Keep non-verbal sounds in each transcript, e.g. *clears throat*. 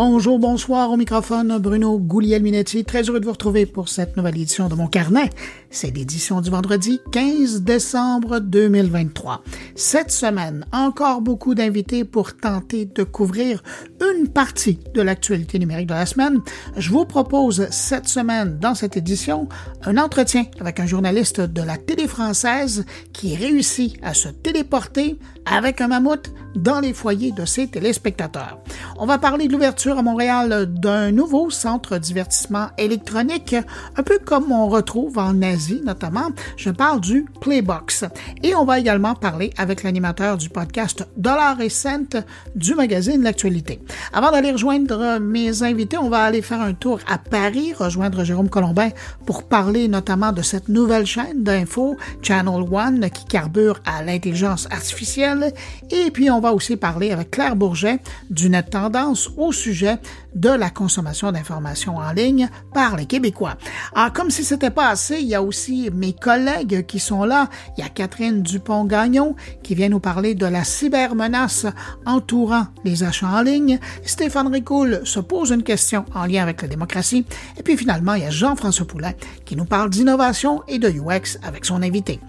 Bonjour, bonsoir au microphone, Bruno Gouliel-Minetti. Très heureux de vous retrouver pour cette nouvelle édition de mon carnet. C'est l'édition du vendredi 15 décembre 2023. Cette semaine, encore beaucoup d'invités pour tenter de couvrir une partie de l'actualité numérique de la semaine. Je vous propose cette semaine, dans cette édition, un entretien avec un journaliste de la télé française qui réussit à se téléporter avec un mammouth dans les foyers de ses téléspectateurs. On va parler de l'ouverture à Montréal d'un nouveau centre divertissement électronique, un peu comme on retrouve en Asie notamment. Je parle du Playbox. Et on va également parler avec l'animateur du podcast Dollar et Cent du magazine L'Actualité. Avant d'aller rejoindre mes invités, on va aller faire un tour à Paris, rejoindre Jérôme Colombin pour parler notamment de cette nouvelle chaîne d'info, Channel One, qui carbure à l'intelligence artificielle. Et puis on va aussi parler avec Claire Bourget du Net Tendance au sujet de la consommation d'informations en ligne par les Québécois. Alors, comme si c'était pas assez, il y a aussi mes collègues qui sont là. Il y a Catherine Dupont-Gagnon qui vient nous parler de la cybermenace entourant les achats en ligne. Stéphane Ricoul se pose une question en lien avec la démocratie. Et puis finalement, il y a Jean-François Poulain qui nous parle d'innovation et de UX avec son invité.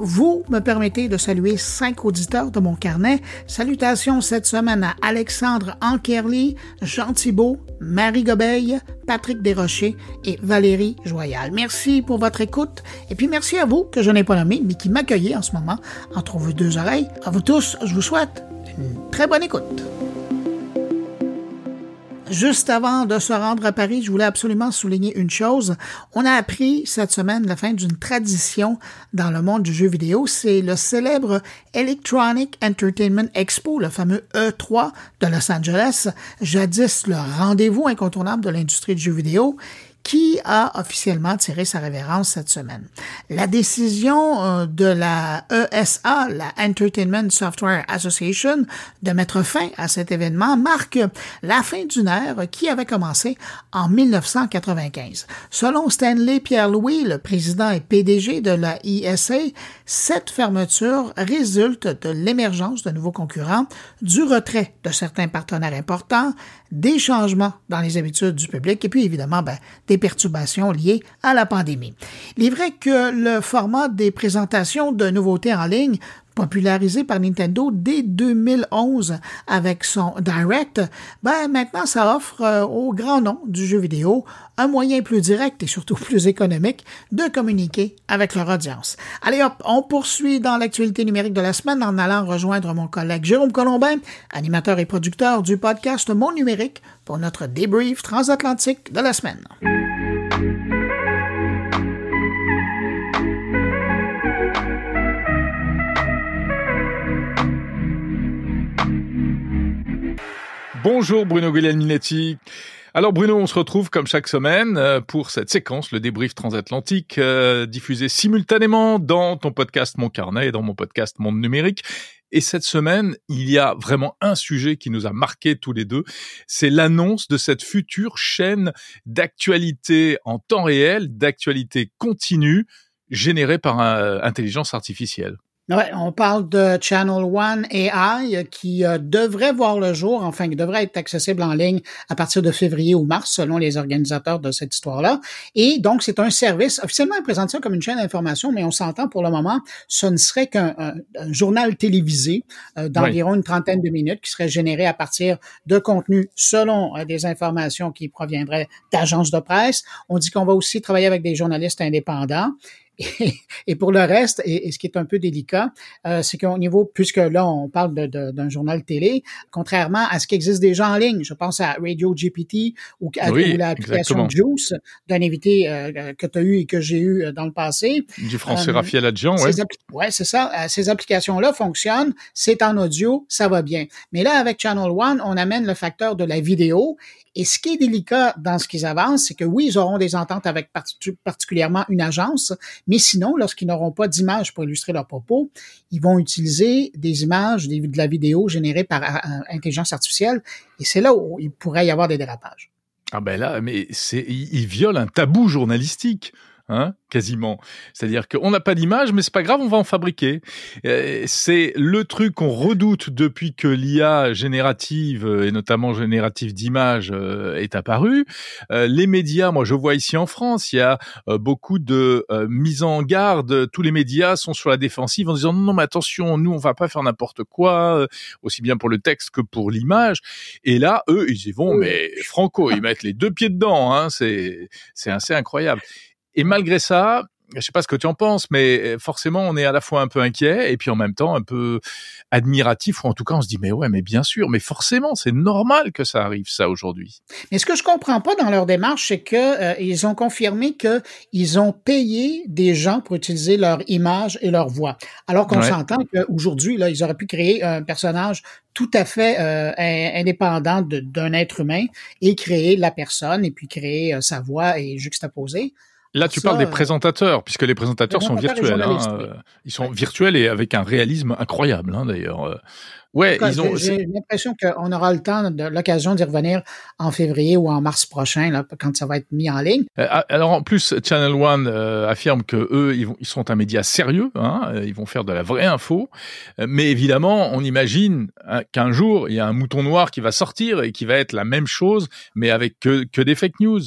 Vous me permettez de saluer cinq auditeurs de mon carnet. Salutations cette semaine à Alexandre Ankerly, Jean Thibault, Marie Gobeil, Patrick Desrochers et Valérie Joyal. Merci pour votre écoute et puis merci à vous que je n'ai pas nommé mais qui m'accueillez en ce moment entre vos deux oreilles. À vous tous, je vous souhaite une très bonne écoute. Juste avant de se rendre à Paris, je voulais absolument souligner une chose. On a appris cette semaine la fin d'une tradition dans le monde du jeu vidéo. C'est le célèbre Electronic Entertainment Expo, le fameux E3 de Los Angeles, jadis le rendez-vous incontournable de l'industrie du jeu vidéo qui a officiellement tiré sa révérence cette semaine. La décision euh, de la ESA, la Entertainment Software Association, de mettre fin à cet événement marque la fin d'une ère qui avait commencé en 1995. Selon Stanley Pierre-Louis, le président et PDG de la ESA, cette fermeture résulte de l'émergence de nouveaux concurrents, du retrait de certains partenaires importants, des changements dans les habitudes du public et puis évidemment ben, des perturbations liées à la pandémie. Il est vrai que le format des présentations de nouveautés en ligne popularisé par Nintendo dès 2011 avec son Direct, ben maintenant ça offre euh, au grand nom du jeu vidéo un moyen plus direct et surtout *laughs* plus économique de communiquer avec leur audience. Allez hop, on poursuit dans l'actualité numérique de la semaine en allant rejoindre mon collègue Jérôme Colombin, animateur et producteur du podcast Mon Numérique pour notre débrief transatlantique de la semaine. Bonjour Bruno Guglielminetti. Alors Bruno, on se retrouve comme chaque semaine euh, pour cette séquence, le débrief transatlantique, euh, diffusé simultanément dans ton podcast Mon Carnet et dans mon podcast Monde Numérique. Et cette semaine, il y a vraiment un sujet qui nous a marqué tous les deux, c'est l'annonce de cette future chaîne d'actualité en temps réel, d'actualité continue, générée par euh, intelligence artificielle. Ouais, on parle de Channel One AI qui euh, devrait voir le jour, enfin qui devrait être accessible en ligne à partir de février ou mars selon les organisateurs de cette histoire-là. Et donc c'est un service officiellement ça comme une chaîne d'information, mais on s'entend pour le moment, ce ne serait qu'un journal télévisé euh, d'environ une trentaine de minutes qui serait généré à partir de contenus selon euh, des informations qui proviendraient d'agences de presse. On dit qu'on va aussi travailler avec des journalistes indépendants et, pour le reste, et, ce qui est un peu délicat, euh, c'est qu'au niveau, puisque là, on parle d'un journal télé, contrairement à ce qui existe déjà en ligne, je pense à Radio GPT ou à l'application Juice d'un invité euh, que tu as eu et que j'ai eu euh, dans le passé. Du français Raphaël Adjian, oui. Ouais, c'est ça. Ces applications-là fonctionnent, c'est en audio, ça va bien. Mais là, avec Channel One, on amène le facteur de la vidéo et ce qui est délicat dans ce qu'ils avancent, c'est que oui, ils auront des ententes avec particulièrement une agence, mais sinon, lorsqu'ils n'auront pas d'images pour illustrer leur propos, ils vont utiliser des images, de la vidéo générée par euh, euh, intelligence artificielle, et c'est là où il pourrait y avoir des dérapages. Ah ben là, mais c'est, il viole un tabou journalistique. Hein, quasiment. C'est-à-dire qu'on n'a pas d'image, mais c'est pas grave, on va en fabriquer. Euh, c'est le truc qu'on redoute depuis que l'IA générative euh, et notamment générative d'images euh, est apparue. les médias, moi je vois ici en France, il y a beaucoup de mise en garde. Tous les médias sont sur la défensive en disant non, non mais attention, nous on va pas faire n'importe quoi, aussi bien pour le texte que pour l'image. Et là, eux, ils y vont, mais franco, ils mettent les deux pieds dedans. Hein, c'est c'est assez incroyable. Et malgré ça, je sais pas ce que tu en penses, mais euh, forcément, on est à la fois un peu inquiet et puis en même temps un peu admiratif, ou en tout cas, on se dit, mais ouais, mais bien sûr, mais forcément, c'est normal que ça arrive, ça, aujourd'hui. Mais ce que je comprends pas dans leur démarche, c'est que euh, ils ont confirmé que ils ont payé des gens pour utiliser leur image et leur voix. Alors qu'on s'entend qu'aujourd'hui, là, ils auraient pu créer un personnage tout à fait euh, indépendant d'un être humain et créer la personne et puis créer sa voix et juxtaposer. Là, tu parles des présentateurs, puisque les présentateurs sont virtuels. Hein, euh, ils sont virtuels et avec un réalisme incroyable, hein, d'ailleurs. Ouais, ils ont. J'ai l'impression qu'on aura le temps, de l'occasion d'y revenir en février ou en mars prochain, là, quand ça va être mis en ligne. Euh, alors en plus, Channel One euh, affirme que eux, ils, vont, ils sont un média sérieux, hein, euh, ils vont faire de la vraie info. Mais évidemment, on imagine hein, qu'un jour, il y a un mouton noir qui va sortir et qui va être la même chose, mais avec que, que des fake news,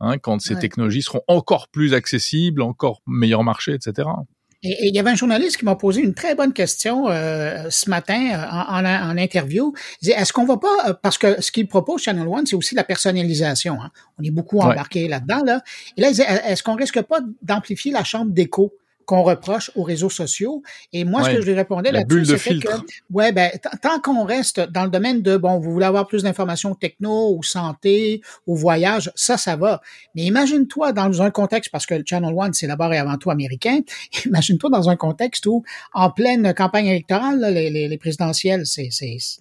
hein, quand ces technologies seront encore plus accessibles, encore meilleur marché, etc. Et, il y avait un journaliste qui m'a posé une très bonne question euh, ce matin euh, en, en, interview. Il disait, est-ce qu'on va pas, euh, parce que ce qu'il propose Channel One, c'est aussi la personnalisation. Hein? On est beaucoup embarqué là-dedans. Là. Et là, il disait, est-ce qu'on risque pas d'amplifier la chambre d'écho? Qu'on reproche aux réseaux sociaux. Et moi, ce que je lui répondais là-dessus, c'était que, ouais, ben, tant qu'on reste dans le domaine de, bon, vous voulez avoir plus d'informations techno ou santé ou voyage, ça, ça va. Mais imagine-toi dans un contexte, parce que le Channel One, c'est d'abord et avant tout américain, *laughs* imagine-toi dans un contexte où, en pleine campagne électorale, les, les, présidentielles, c'est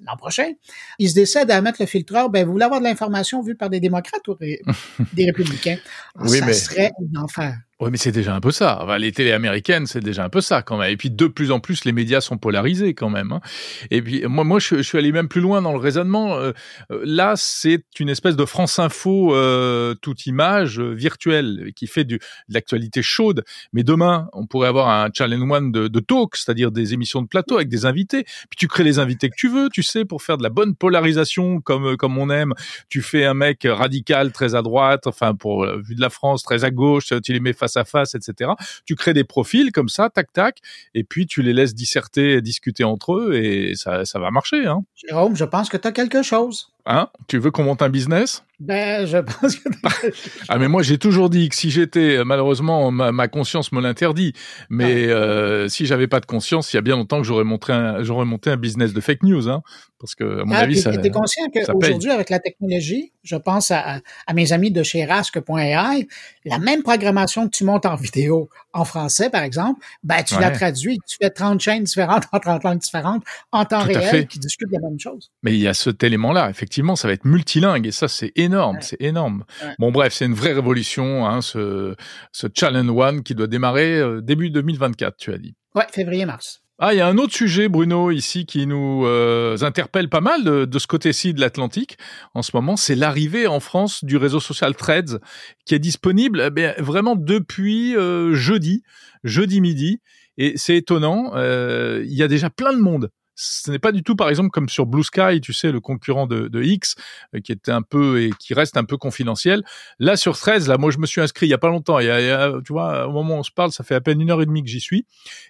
l'an prochain, ils se décident à mettre le filtreur, ben, vous voulez avoir de l'information vue par des démocrates ou *laughs* des républicains? oui, ça serait un enfer. Oui, mais c'est déjà un peu ça. Les télés américaines, c'est déjà un peu ça quand même. Et puis de plus en plus, les médias sont polarisés quand même. Hein. Et puis moi, moi, je, suis allé même plus loin dans le raisonnement. Euh, euh, là, c'est une espèce de France Info euh, toute image virtuelle qui fait de l'actualité chaude. Mais demain, on pourrait avoir un challenge one de, de talk, c'est-à-dire des émissions de plateau avec des invités. Puis tu crées les invités que tu veux, tu sais, pour faire de la bonne polarisation comme comme on aime. Tu fais un mec radical très à droite, enfin pour vu de la France très à gauche, tu les mets face à face, etc. Tu crées des profils comme ça, tac tac, et puis tu les laisses disserter, discuter entre eux, et ça, ça va marcher. Hein. Jérôme, je pense que tu as quelque chose. Hein? Tu veux qu'on monte un business? Ben, je pense que. *laughs* ah, mais moi, j'ai toujours dit que si j'étais, malheureusement, ma, conscience me l'interdit. Mais euh, si j'avais pas de conscience, il y a bien longtemps que j'aurais monté un, j'aurais monté un business de fake news, hein. Parce que, à mon ah, avis, ça. T'es conscient qu'aujourd'hui, avec la technologie, je pense à, à mes amis de chez Rasque.ai, la même programmation que tu montes en vidéo en français, par exemple, ben, tu la traduis, tu fais 30 chaînes différentes *laughs* en 30 langues différentes en temps réel qui discutent la même chose. Mais il y a cet élément-là, effectivement effectivement, ça va être multilingue et ça, c'est énorme, c'est énorme. Bon, bref, c'est une vraie révolution, hein, ce, ce Challenge One qui doit démarrer euh, début 2024, tu as dit. Ouais, février-mars. Ah, il y a un autre sujet, Bruno, ici, qui nous euh, interpelle pas mal de, de ce côté-ci de l'Atlantique en ce moment, c'est l'arrivée en France du réseau social Threads, qui est disponible eh vraiment depuis euh, jeudi, jeudi midi. Et c'est étonnant, il y a déjà plein de monde ce n'est pas du tout, par exemple, comme sur Blue Sky, tu sais, le concurrent de, de X, euh, qui était un peu et qui reste un peu confidentiel. Là, sur 13, là, moi, je me suis inscrit il y a pas longtemps. Il y a, tu vois, au moment où on se parle, ça fait à peine une heure et demie que j'y suis,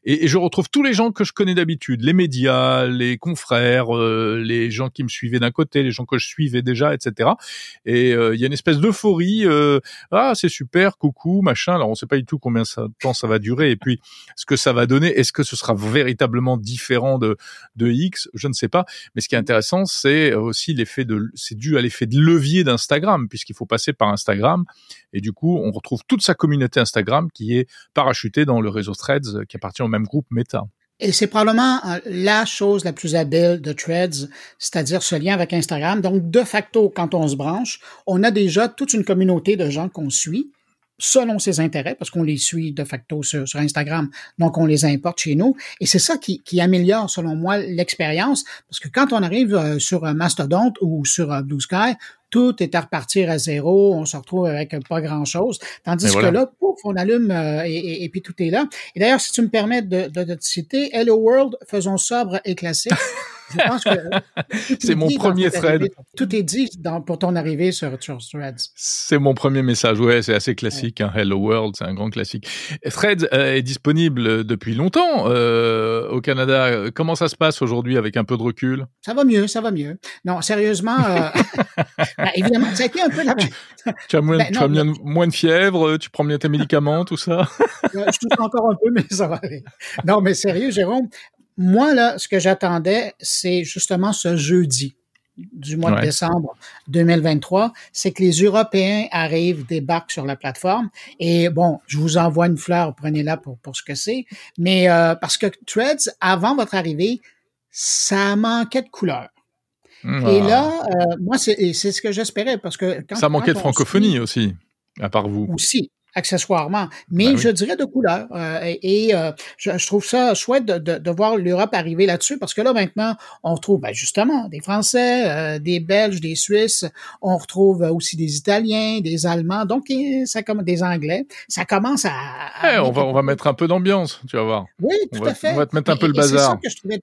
et, je retrouve tous les gens que je connais d'habitude, les médias, les confrères, euh, les gens qui me suivaient d'un côté, les gens que je suivais déjà, etc. Et euh, il y a une espèce d'euphorie. ah, c'est super, coucou, machin. Alors, on sait pas du tout combien de temps ça va durer, et puis ce que ça va donner. Est-ce que ce sera véritablement différent de X, je ne sais pas. Mais ce qui est intéressant, c'est aussi l'effet de, c'est dû à l'effet de levier d'Instagram, puisqu'il faut passer par Instagram. Et du coup, on retrouve toute sa communauté Instagram qui est parachutée dans le réseau Threads, qui appartient au même groupe Meta. Et c'est probablement euh, la chose la plus habile de Threads, c'est-à-dire ce lien avec Instagram. Donc, de facto, quand on se branche, on a déjà toute une communauté de gens qu'on suit selon ses intérêts, parce qu'on les suit de facto sur, Instagram, donc on les importe chez nous. Et c'est ça qui, qui, améliore, selon moi, l'expérience, parce que quand on arrive euh, sur Mastodon ou sur euh, Blue Sky, tout est à repartir à zéro, on se retrouve avec pas grand-chose. Tandis que là, pouf, on allume euh, et, et, puis tout est là. Et d'ailleurs, si tu me permets de, de, de te citer, Hello World, faisons sobre et classique. *laughs* c'est mon premier thread. tout est dit dans, pour ton arrivée sur, Threads. C'est mon premier message. Ouais, c'est assez classique. Hein. Hello World, c'est un grand classique. Threads euh, est disponible depuis longtemps euh, au Canada. Comment ça se passe aujourd'hui avec un peu de recul? Ça va mieux, ça va mieux. Non, sérieusement, euh, *laughs* *laughs* ben, évidemment, ça a été un peu la. *laughs* tu as, moins, ben, tu as moins de fièvre, tu prends bien tes médicaments, tout ça? *laughs* je touche encore un peu, mais ça va aller. Non, mais sérieux, Jérôme, moi, là, ce que j'attendais, c'est justement ce jeudi du mois de décembre 2023, c'est que les Européens arrivent, débarquent sur la plateforme. Et bon, je vous envoie une fleur, prenez-la pour, pour ce que c'est. Mais euh, parce que Threads, avant votre arrivée, ça manquait de couleur. Et là, euh, moi, c'est ce que j'espérais parce que ça manquait de francophonie aussi, à part vous. Aussi, accessoirement, mais ben je dirais de couleur. Euh, et euh, je, trouve ça chouette de, de, de voir l'Europe arriver là-dessus parce que là maintenant, on retrouve ben, justement des Français, euh, des Belges, des Suisses, on retrouve aussi des Italiens, des Allemands, donc ça comme des Anglais. Ça commence à. Eh, on va on va mettre un peu d'ambiance, tu vas voir. Oui, tout à fait. On va te mettre un peu le bazar. C'est ça que je trouvais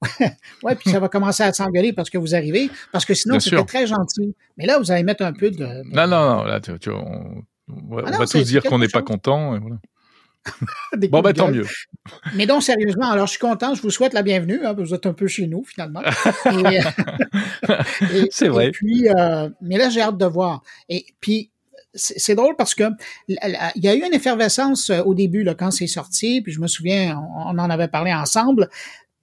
*laughs* ouais, puis ça va commencer à s'engueuler parce que vous arrivez, parce que sinon c'était très gentil. Mais là, vous allez mettre un peu de. Non, non, non, là, tu, tu on, on va, ah tous dire qu'on n'est pas content. *laughs* bon, ben tant mieux. *laughs* Mais donc, sérieusement, alors je suis content, je vous souhaite la bienvenue. Hein, vous êtes un peu chez nous, finalement. c'est vrai. puis, euh, mais là, j'ai hâte de voir. Et puis, c'est drôle parce que il y a eu une effervescence euh, au début là, quand c'est sorti, puis je me souviens, on, en avait parlé ensemble.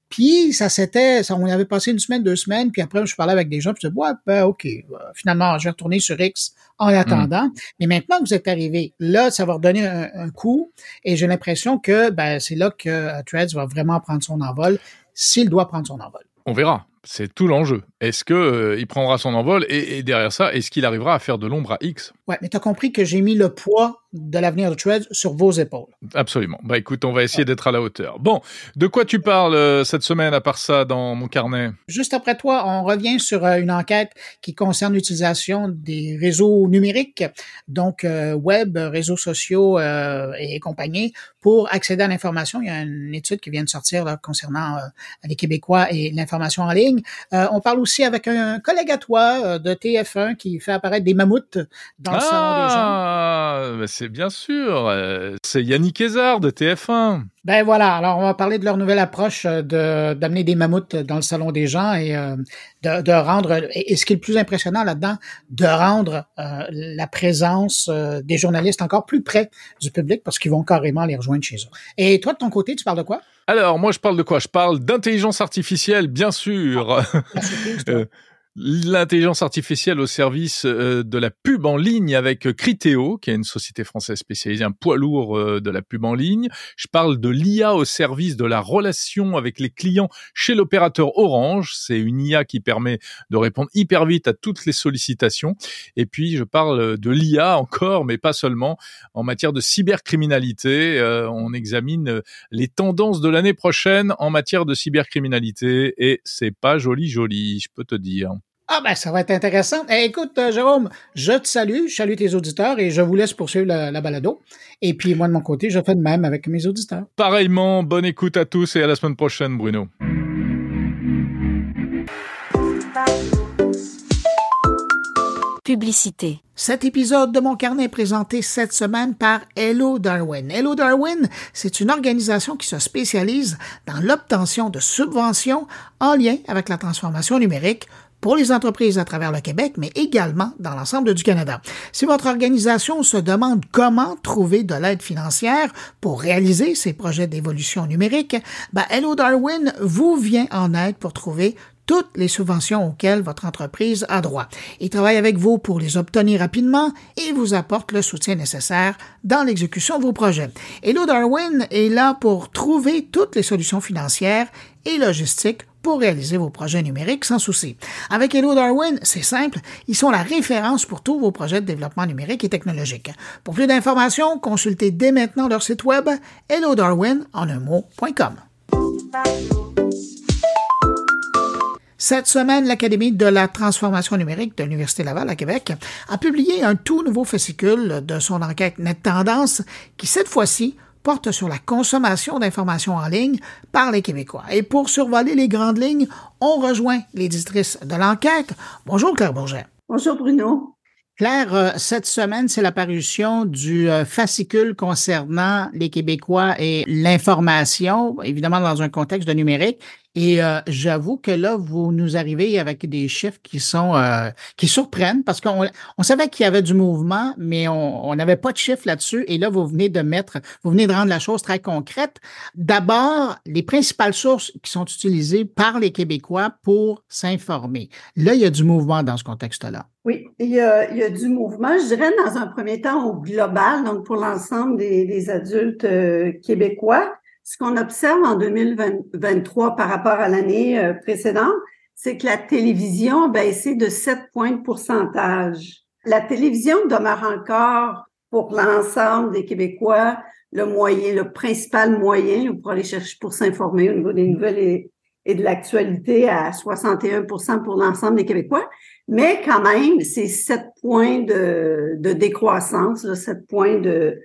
Puis ça s'était, on avait passé une semaine, deux semaines, puis après je parlais avec des gens, puis je disais ouais, ben ok, finalement je vais retourner sur X en hmm. attendant. Mais maintenant que vous êtes arrivé, là ça va redonner un, coup, et j'ai l'impression que ben c'est là que euh, Threads va vraiment prendre son envol, s'il doit prendre son envol. On verra. C'est tout l'enjeu. Est-ce que euh, il prendra son envol et, et derrière ça, est-ce qu'il arrivera à faire de l'ombre à X? Ouais, mais tu as compris que j'ai mis le poids de l'avenir de Threads sur vos épaules. Absolument. Bah écoute, on va essayer d'être à la hauteur. Bon, de quoi tu parles euh, cette semaine à part ça dans mon carnet? Juste après toi, on revient sur euh, une enquête qui concerne l'utilisation des réseaux numériques, donc web, réseaux sociaux et compagnie, pour accéder à l'information. Il y a une étude qui vient de sortir là, concernant les Québécois et l'information en ligne. on parle aussi avec un collègue à toi de TF1 qui fait apparaître des mammouths dans le salon des gens. Ah, c'est bien sûr. Euh, c'est Yannick Hézard de TF1. Ben voilà, alors on va parler de leur nouvelle approche euh, de d'amener des mammouths dans le salon des gens et euh, de, de, rendre, et, ce qui est le plus impressionnant là-dedans, de rendre la présence des journalistes encore plus près du public parce qu'ils vont carrément les rejoindre chez eux. Et toi, de ton côté, tu parles de quoi? Alors, moi, je parle de quoi? Je parle d'intelligence artificielle, bien sûr. Ah, *laughs* l'intelligence artificielle au service euh, de la pub en ligne avec Criteo, qui est une société française spécialisée, un poids lourd euh, de la pub en ligne. Je parle de l'IA au service de la relation avec les clients chez l'opérateur Orange. C'est une IA qui permet de répondre hyper vite à toutes les sollicitations. Et puis, je parle de l'IA encore, mais pas seulement, en matière de cybercriminalité. Euh, on examine les tendances de l'année prochaine en matière de cybercriminalité et c'est pas joli joli, je peux te dire. Ah ben ça va être intéressant. Eh, écoute, euh, Jérôme, je te salue, je salue tes auditeurs et je vous laisse poursuivre la, balado. Et puis moi de mon côté, je fais de même avec mes auditeurs. Pareillement, bonne écoute à tous et à la semaine prochaine, Bruno. Publicité. Cet épisode de mon carnet est présenté cette semaine par Hello Darwin. Hello Darwin, c'est une organisation qui se spécialise dans l'obtention de subventions en lien avec la transformation numérique pour les entreprises à travers le Québec, mais également dans l'ensemble du Canada. Si votre organisation se demande comment trouver de l'aide financière pour réaliser ces projets d'évolution numérique, ben Hello Darwin vous vient en aide pour trouver toutes les subventions auxquelles votre entreprise a droit. Il travaille avec vous pour les obtenir rapidement et vous apporte le soutien nécessaire dans l'exécution de vos projets. Hello Darwin est là pour trouver toutes les solutions financières et logistiques pour réaliser vos projets numériques sans souci. Avec Hello Darwin, c'est simple, ils sont la référence pour tous vos projets de développement numérique et technologique. Pour plus d'informations, consultez dès maintenant leur site web hellodarwin en un mot.com. Cette semaine, l'Académie de la transformation numérique de l'Université Laval à Québec a publié un tout nouveau fascicule de son enquête Net Tendance qui, cette fois-ci, porte sur la consommation d'informations en ligne par les Québécois. Et pour survoler les grandes lignes, on rejoint l'éditrice de l'enquête. Bonjour Claire Bourget. Bonjour Bruno. Claire, euh, cette semaine, c'est l'apparition du euh, fascicule concernant les Québécois et l'information, évidemment dans un contexte de numérique. Et euh, j'avoue que là, vous nous arrivez avec des chiffres qui sont euh, qui surprennent parce qu'on on savait qu'il y avait du mouvement, mais on n'avait pas de chiffres là-dessus. Et là, vous venez de mettre, vous venez de rendre la chose très concrète. D'abord, les principales sources qui sont utilisées par les Québécois pour s'informer. Là, il y a du mouvement dans ce contexte-là. Oui, il y, a, il y, a, du mouvement, je dirais, dans un premier temps au global, donc pour l'ensemble des, des, adultes euh, québécois. Ce qu'on observe en 2023 par rapport à l'année euh, précédente, c'est que la télévision a baissé de 7 points de pourcentage. La télévision demeure encore pour l'ensemble des Québécois le moyen, le principal moyen pour aller chercher, pour s'informer au niveau des nouvelles et, de l'actualité à 61% pour l'ensemble des Québécois. Mais quand même, c'est 7 points de, décroissance, là, 7 points de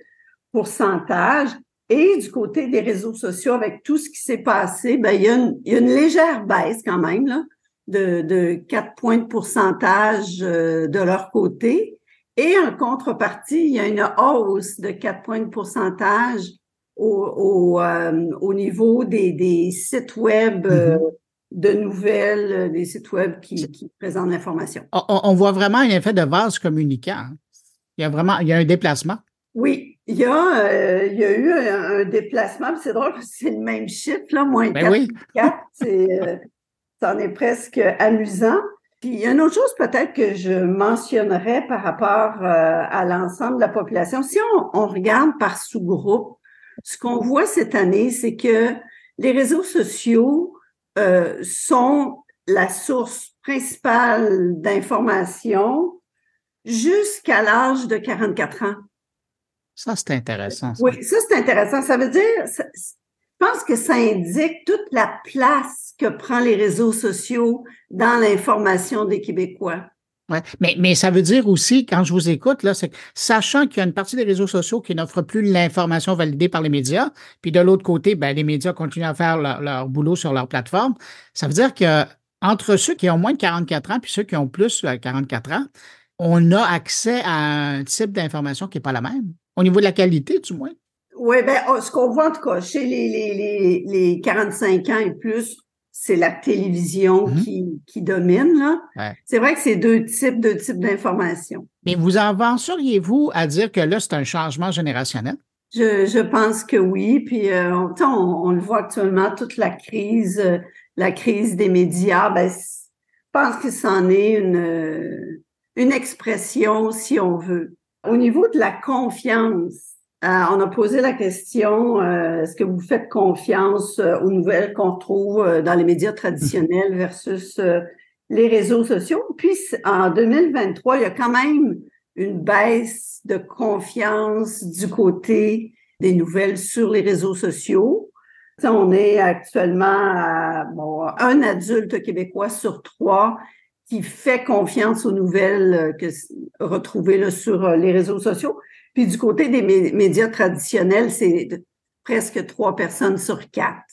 pourcentage. Et du côté des réseaux sociaux, avec tout ce qui s'est passé, ben, il, y a une, il y a une légère baisse quand même là, de, de 4 points de pourcentage euh, de leur côté. Et en contrepartie, il y a une hausse de 4 points de pourcentage au, au, euh, au niveau des, des, sites web euh, mm-hmm. de nouvelles, des sites web qui, qui présentent l'information. On, on, voit vraiment un effet de vase communicant. Hein. Il y a vraiment il y a un déplacement. Oui, il y a, euh, il y a eu un, déplacement, c'est drôle parce que c'est le même chiffre, là, moins ben 4, oui. 4 c'est, euh, c'en est presque amusant. Puis il y a une autre chose peut-être que je mentionnerais par rapport euh, à l'ensemble de la population. Si on, on regarde par sous-groupe, ce qu'on voit cette année, c'est que les réseaux sociaux euh, sont la source principale d'information jusqu'à l'âge de 44 ans. Ça, c'est intéressant. Oui, ça, c'est intéressant. Ça veut dire, je pense que ça indique toute la place que prend les réseaux sociaux dans l'information des Québécois. Ouais. Mais, mais ça veut dire aussi, quand je vous écoute, là, c'est sachant qu'il y a une partie des réseaux sociaux qui n'offrent plus l'information validée par les médias, puis de l'autre côté, ben, les médias continuent à faire leur, leur, boulot sur leur plateforme, ça veut dire que entre ceux qui ont moins de 44 ans puis ceux qui ont plus de 44 ans, on a accès à un type d'information qui n'est pas la même. Au niveau de la qualité, du moins? Oui, ben, oh, ce qu'on voit en tout cas chez les, les, les, les 45 ans et plus, c'est la télévision mm-hmm. qui, qui domine. Là. C'est vrai que c'est deux types, deux types d'informations. Mais vous avanceriez-vous à dire que là, c'est un changement générationnel? Je, je pense que oui. Puis euh, on, on, le voit actuellement, toute la crise, euh, la crise des médias, ben, je pense que c'en est une, une expression, si on veut. Au niveau de la confiance, euh, on a posé la question, euh, est-ce que vous faites confiance euh, aux nouvelles qu'on trouve dans les médias traditionnels versus les réseaux sociaux? Puis en 2023, il y a quand même une baisse de confiance du côté des nouvelles sur les réseaux sociaux. On est actuellement à un adulte québécois sur trois qui fait confiance aux nouvelles euh, que retrouvées sur euh, les réseaux sociaux. Puis du côté des médias traditionnels, c'est presque trois personnes sur quatre.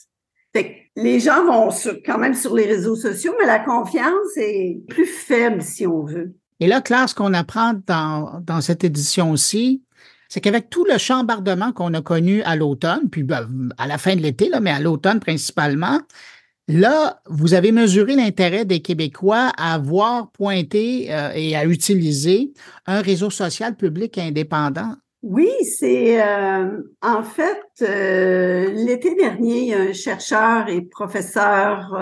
Fait que les gens vont quand même sur les réseaux sociaux, mais la confiance est plus faible, si on veut. Et là, Claire, ce qu'on apprend dans, dans cette édition aussi, c'est qu'avec tout le chambardement qu'on a connu à l'automne, puis ben, à la fin de l'été, mais à l'automne principalement, Là, vous avez mesuré l'intérêt des Québécois à voir pointer euh, et à utiliser un réseau social public indépendant. Oui, c'est euh, en fait euh, l'été dernier, un chercheur et professeur,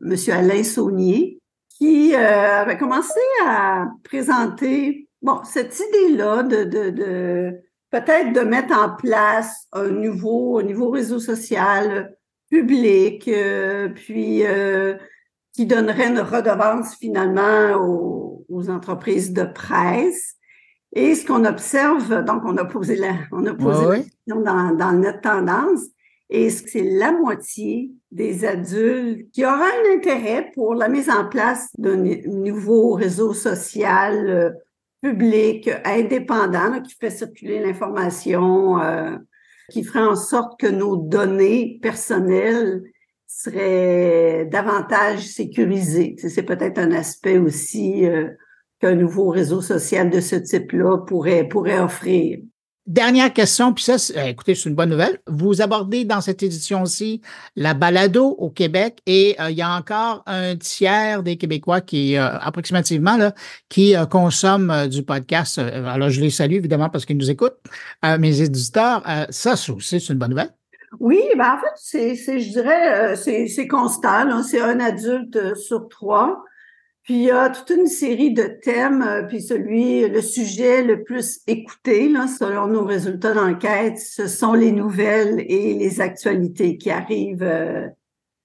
Monsieur Alain Saunier, qui euh, avait commencé à présenter bon cette idée-là de, de, de peut-être de mettre en place un nouveau, nouveau réseau social public, puis qui donnerait une redevance finalement aux, aux entreprises de presse. Et ce qu'on observe, donc on a posé la, on a posé la question dans, dans notre tendance, et c'est la moitié des adultes qui aura un intérêt pour la mise en place d'un nouveau réseau social euh, public indépendant qui fait circuler l'information, euh, qui ferait en sorte que nos données personnelles seraient davantage sécurisées. C'est peut-être un aspect aussi euh, qu'un nouveau réseau social de ce type-là pourrait, pourrait offrir. Dernière question, puis ça, euh, écoutez, c'est une bonne nouvelle. Vous abordez dans cette édition aussi la balado au Québec et euh, il y a encore un tiers des Québécois qui, euh, approximativement, là, qui consomment du podcast. Alors, je les salue évidemment parce qu'ils nous écoutent, mes éditeurs. ça, aussi, c'est une bonne nouvelle. Oui, ben en fait, c'est, je dirais, c'est, constant. C'est un adulte sur trois. Puis il y a toute une série de thèmes, euh, puis celui, le sujet le plus écouté, là, selon nos résultats d'enquête, ce sont les nouvelles et les actualités qui arrivent euh,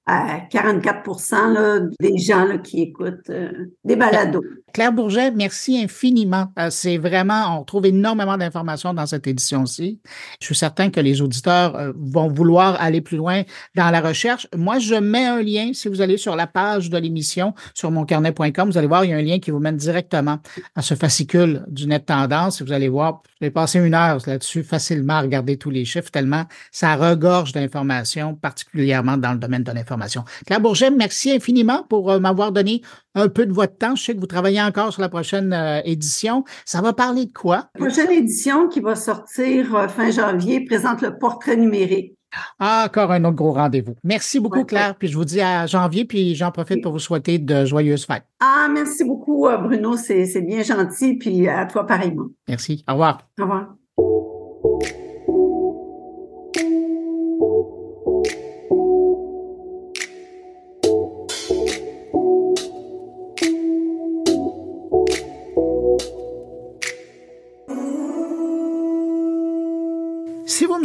à 44 là, des gens là, qui écoutent euh, des balados. Claire Bourget, merci infiniment. Euh, c'est vraiment, on trouve énormément d'informations dans cette édition-ci. Je suis certain que les auditeurs euh, vont vouloir aller plus loin dans la recherche. Moi, je mets un lien, si vous allez sur la page de l'émission, sur moncarnet.com, vous allez voir, il y a un lien qui vous mène directement à ce fascicule du net tendance. Vous allez voir, je vais passer une heure là-dessus facilement à regarder tous les chiffres, tellement ça regorge d'informations, particulièrement dans le domaine de l'information Claire Bourget, merci infiniment pour euh, m'avoir donné un peu de votre temps. Je sais que vous travaillez encore sur la prochaine euh, édition. Ça va parler de quoi? La prochaine édition qui va sortir euh, fin janvier présente le portrait numérique. Ah, encore un autre gros rendez-vous. Merci beaucoup, Claire. Puis je vous dis à janvier, puis j'en profite pour vous souhaiter de joyeuses fêtes. Ah, merci beaucoup, Bruno. C'est bien gentil. Puis à toi, pareillement. Merci. Au revoir. Au revoir.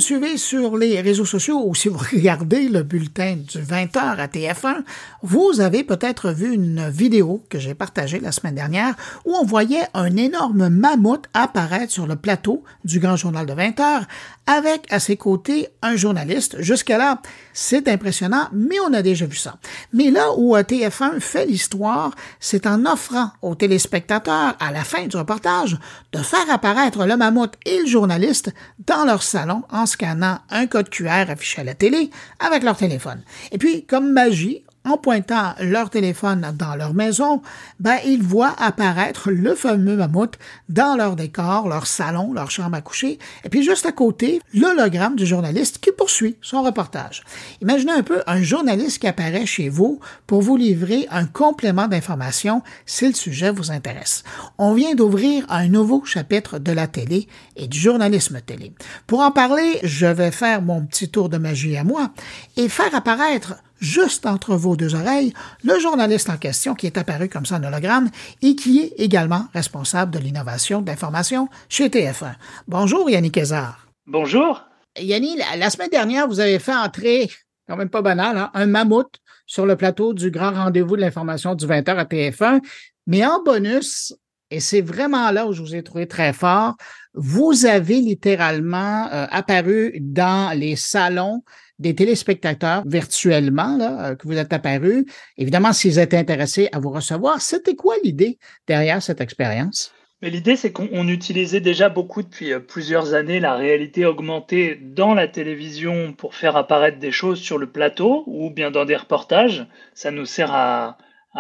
Suivez sur les réseaux sociaux ou si vous *laughs* regardez le bulletin du 20h à TF1, vous avez peut-être vu une vidéo que j'ai partagée la semaine dernière où on voyait un énorme mammouth apparaître sur le plateau du grand journal de 20h avec à ses côtés un journaliste. Jusqu'à là, c'est impressionnant, mais on a déjà vu ça. Mais là où TF1 fait l'histoire, c'est en offrant aux téléspectateurs, à la fin du reportage, de faire apparaître le mammouth et le journaliste dans leur salon en scannant un code QR affiché à la télé avec leur téléphone. Et puis, comme magie, en pointant leur téléphone dans leur maison, ben, ils voient apparaître le fameux mammouth dans leur décor, leur salon, leur chambre à coucher, et puis juste à côté, l'hologramme du journaliste qui poursuit son reportage. Imaginez un peu un journaliste qui apparaît chez vous pour vous livrer un complément d'information si le sujet vous intéresse. On vient d'ouvrir un nouveau chapitre de la télé et du journalisme télé. Pour en parler, je vais faire mon petit tour de magie à moi et faire apparaître juste entre vos deux oreilles, le journaliste en question qui est apparu comme ça en hologramme et qui est également responsable de l'innovation d'information chez TF1. Bonjour Yannick Kézard. Bonjour. Yannick, la, semaine dernière, vous avez fait entrer, quand même pas banal, hein, un mammouth sur le plateau du grand rendez-vous de l'information du 20h à TF1. Mais en bonus, et c'est vraiment là où je vous ai trouvé très fort, vous avez littéralement euh, apparu dans les salons des téléspectateurs virtuellement euh, que vous êtes apparu. Évidemment, s'ils étaient intéressés à vous recevoir, c'était quoi l'idée derrière cette expérience? L'idée, c'est qu'on utilisait déjà beaucoup depuis euh, plusieurs années la réalité augmentée dans la télévision pour faire apparaître des choses sur le plateau ou bien dans des reportages. Ça nous sert à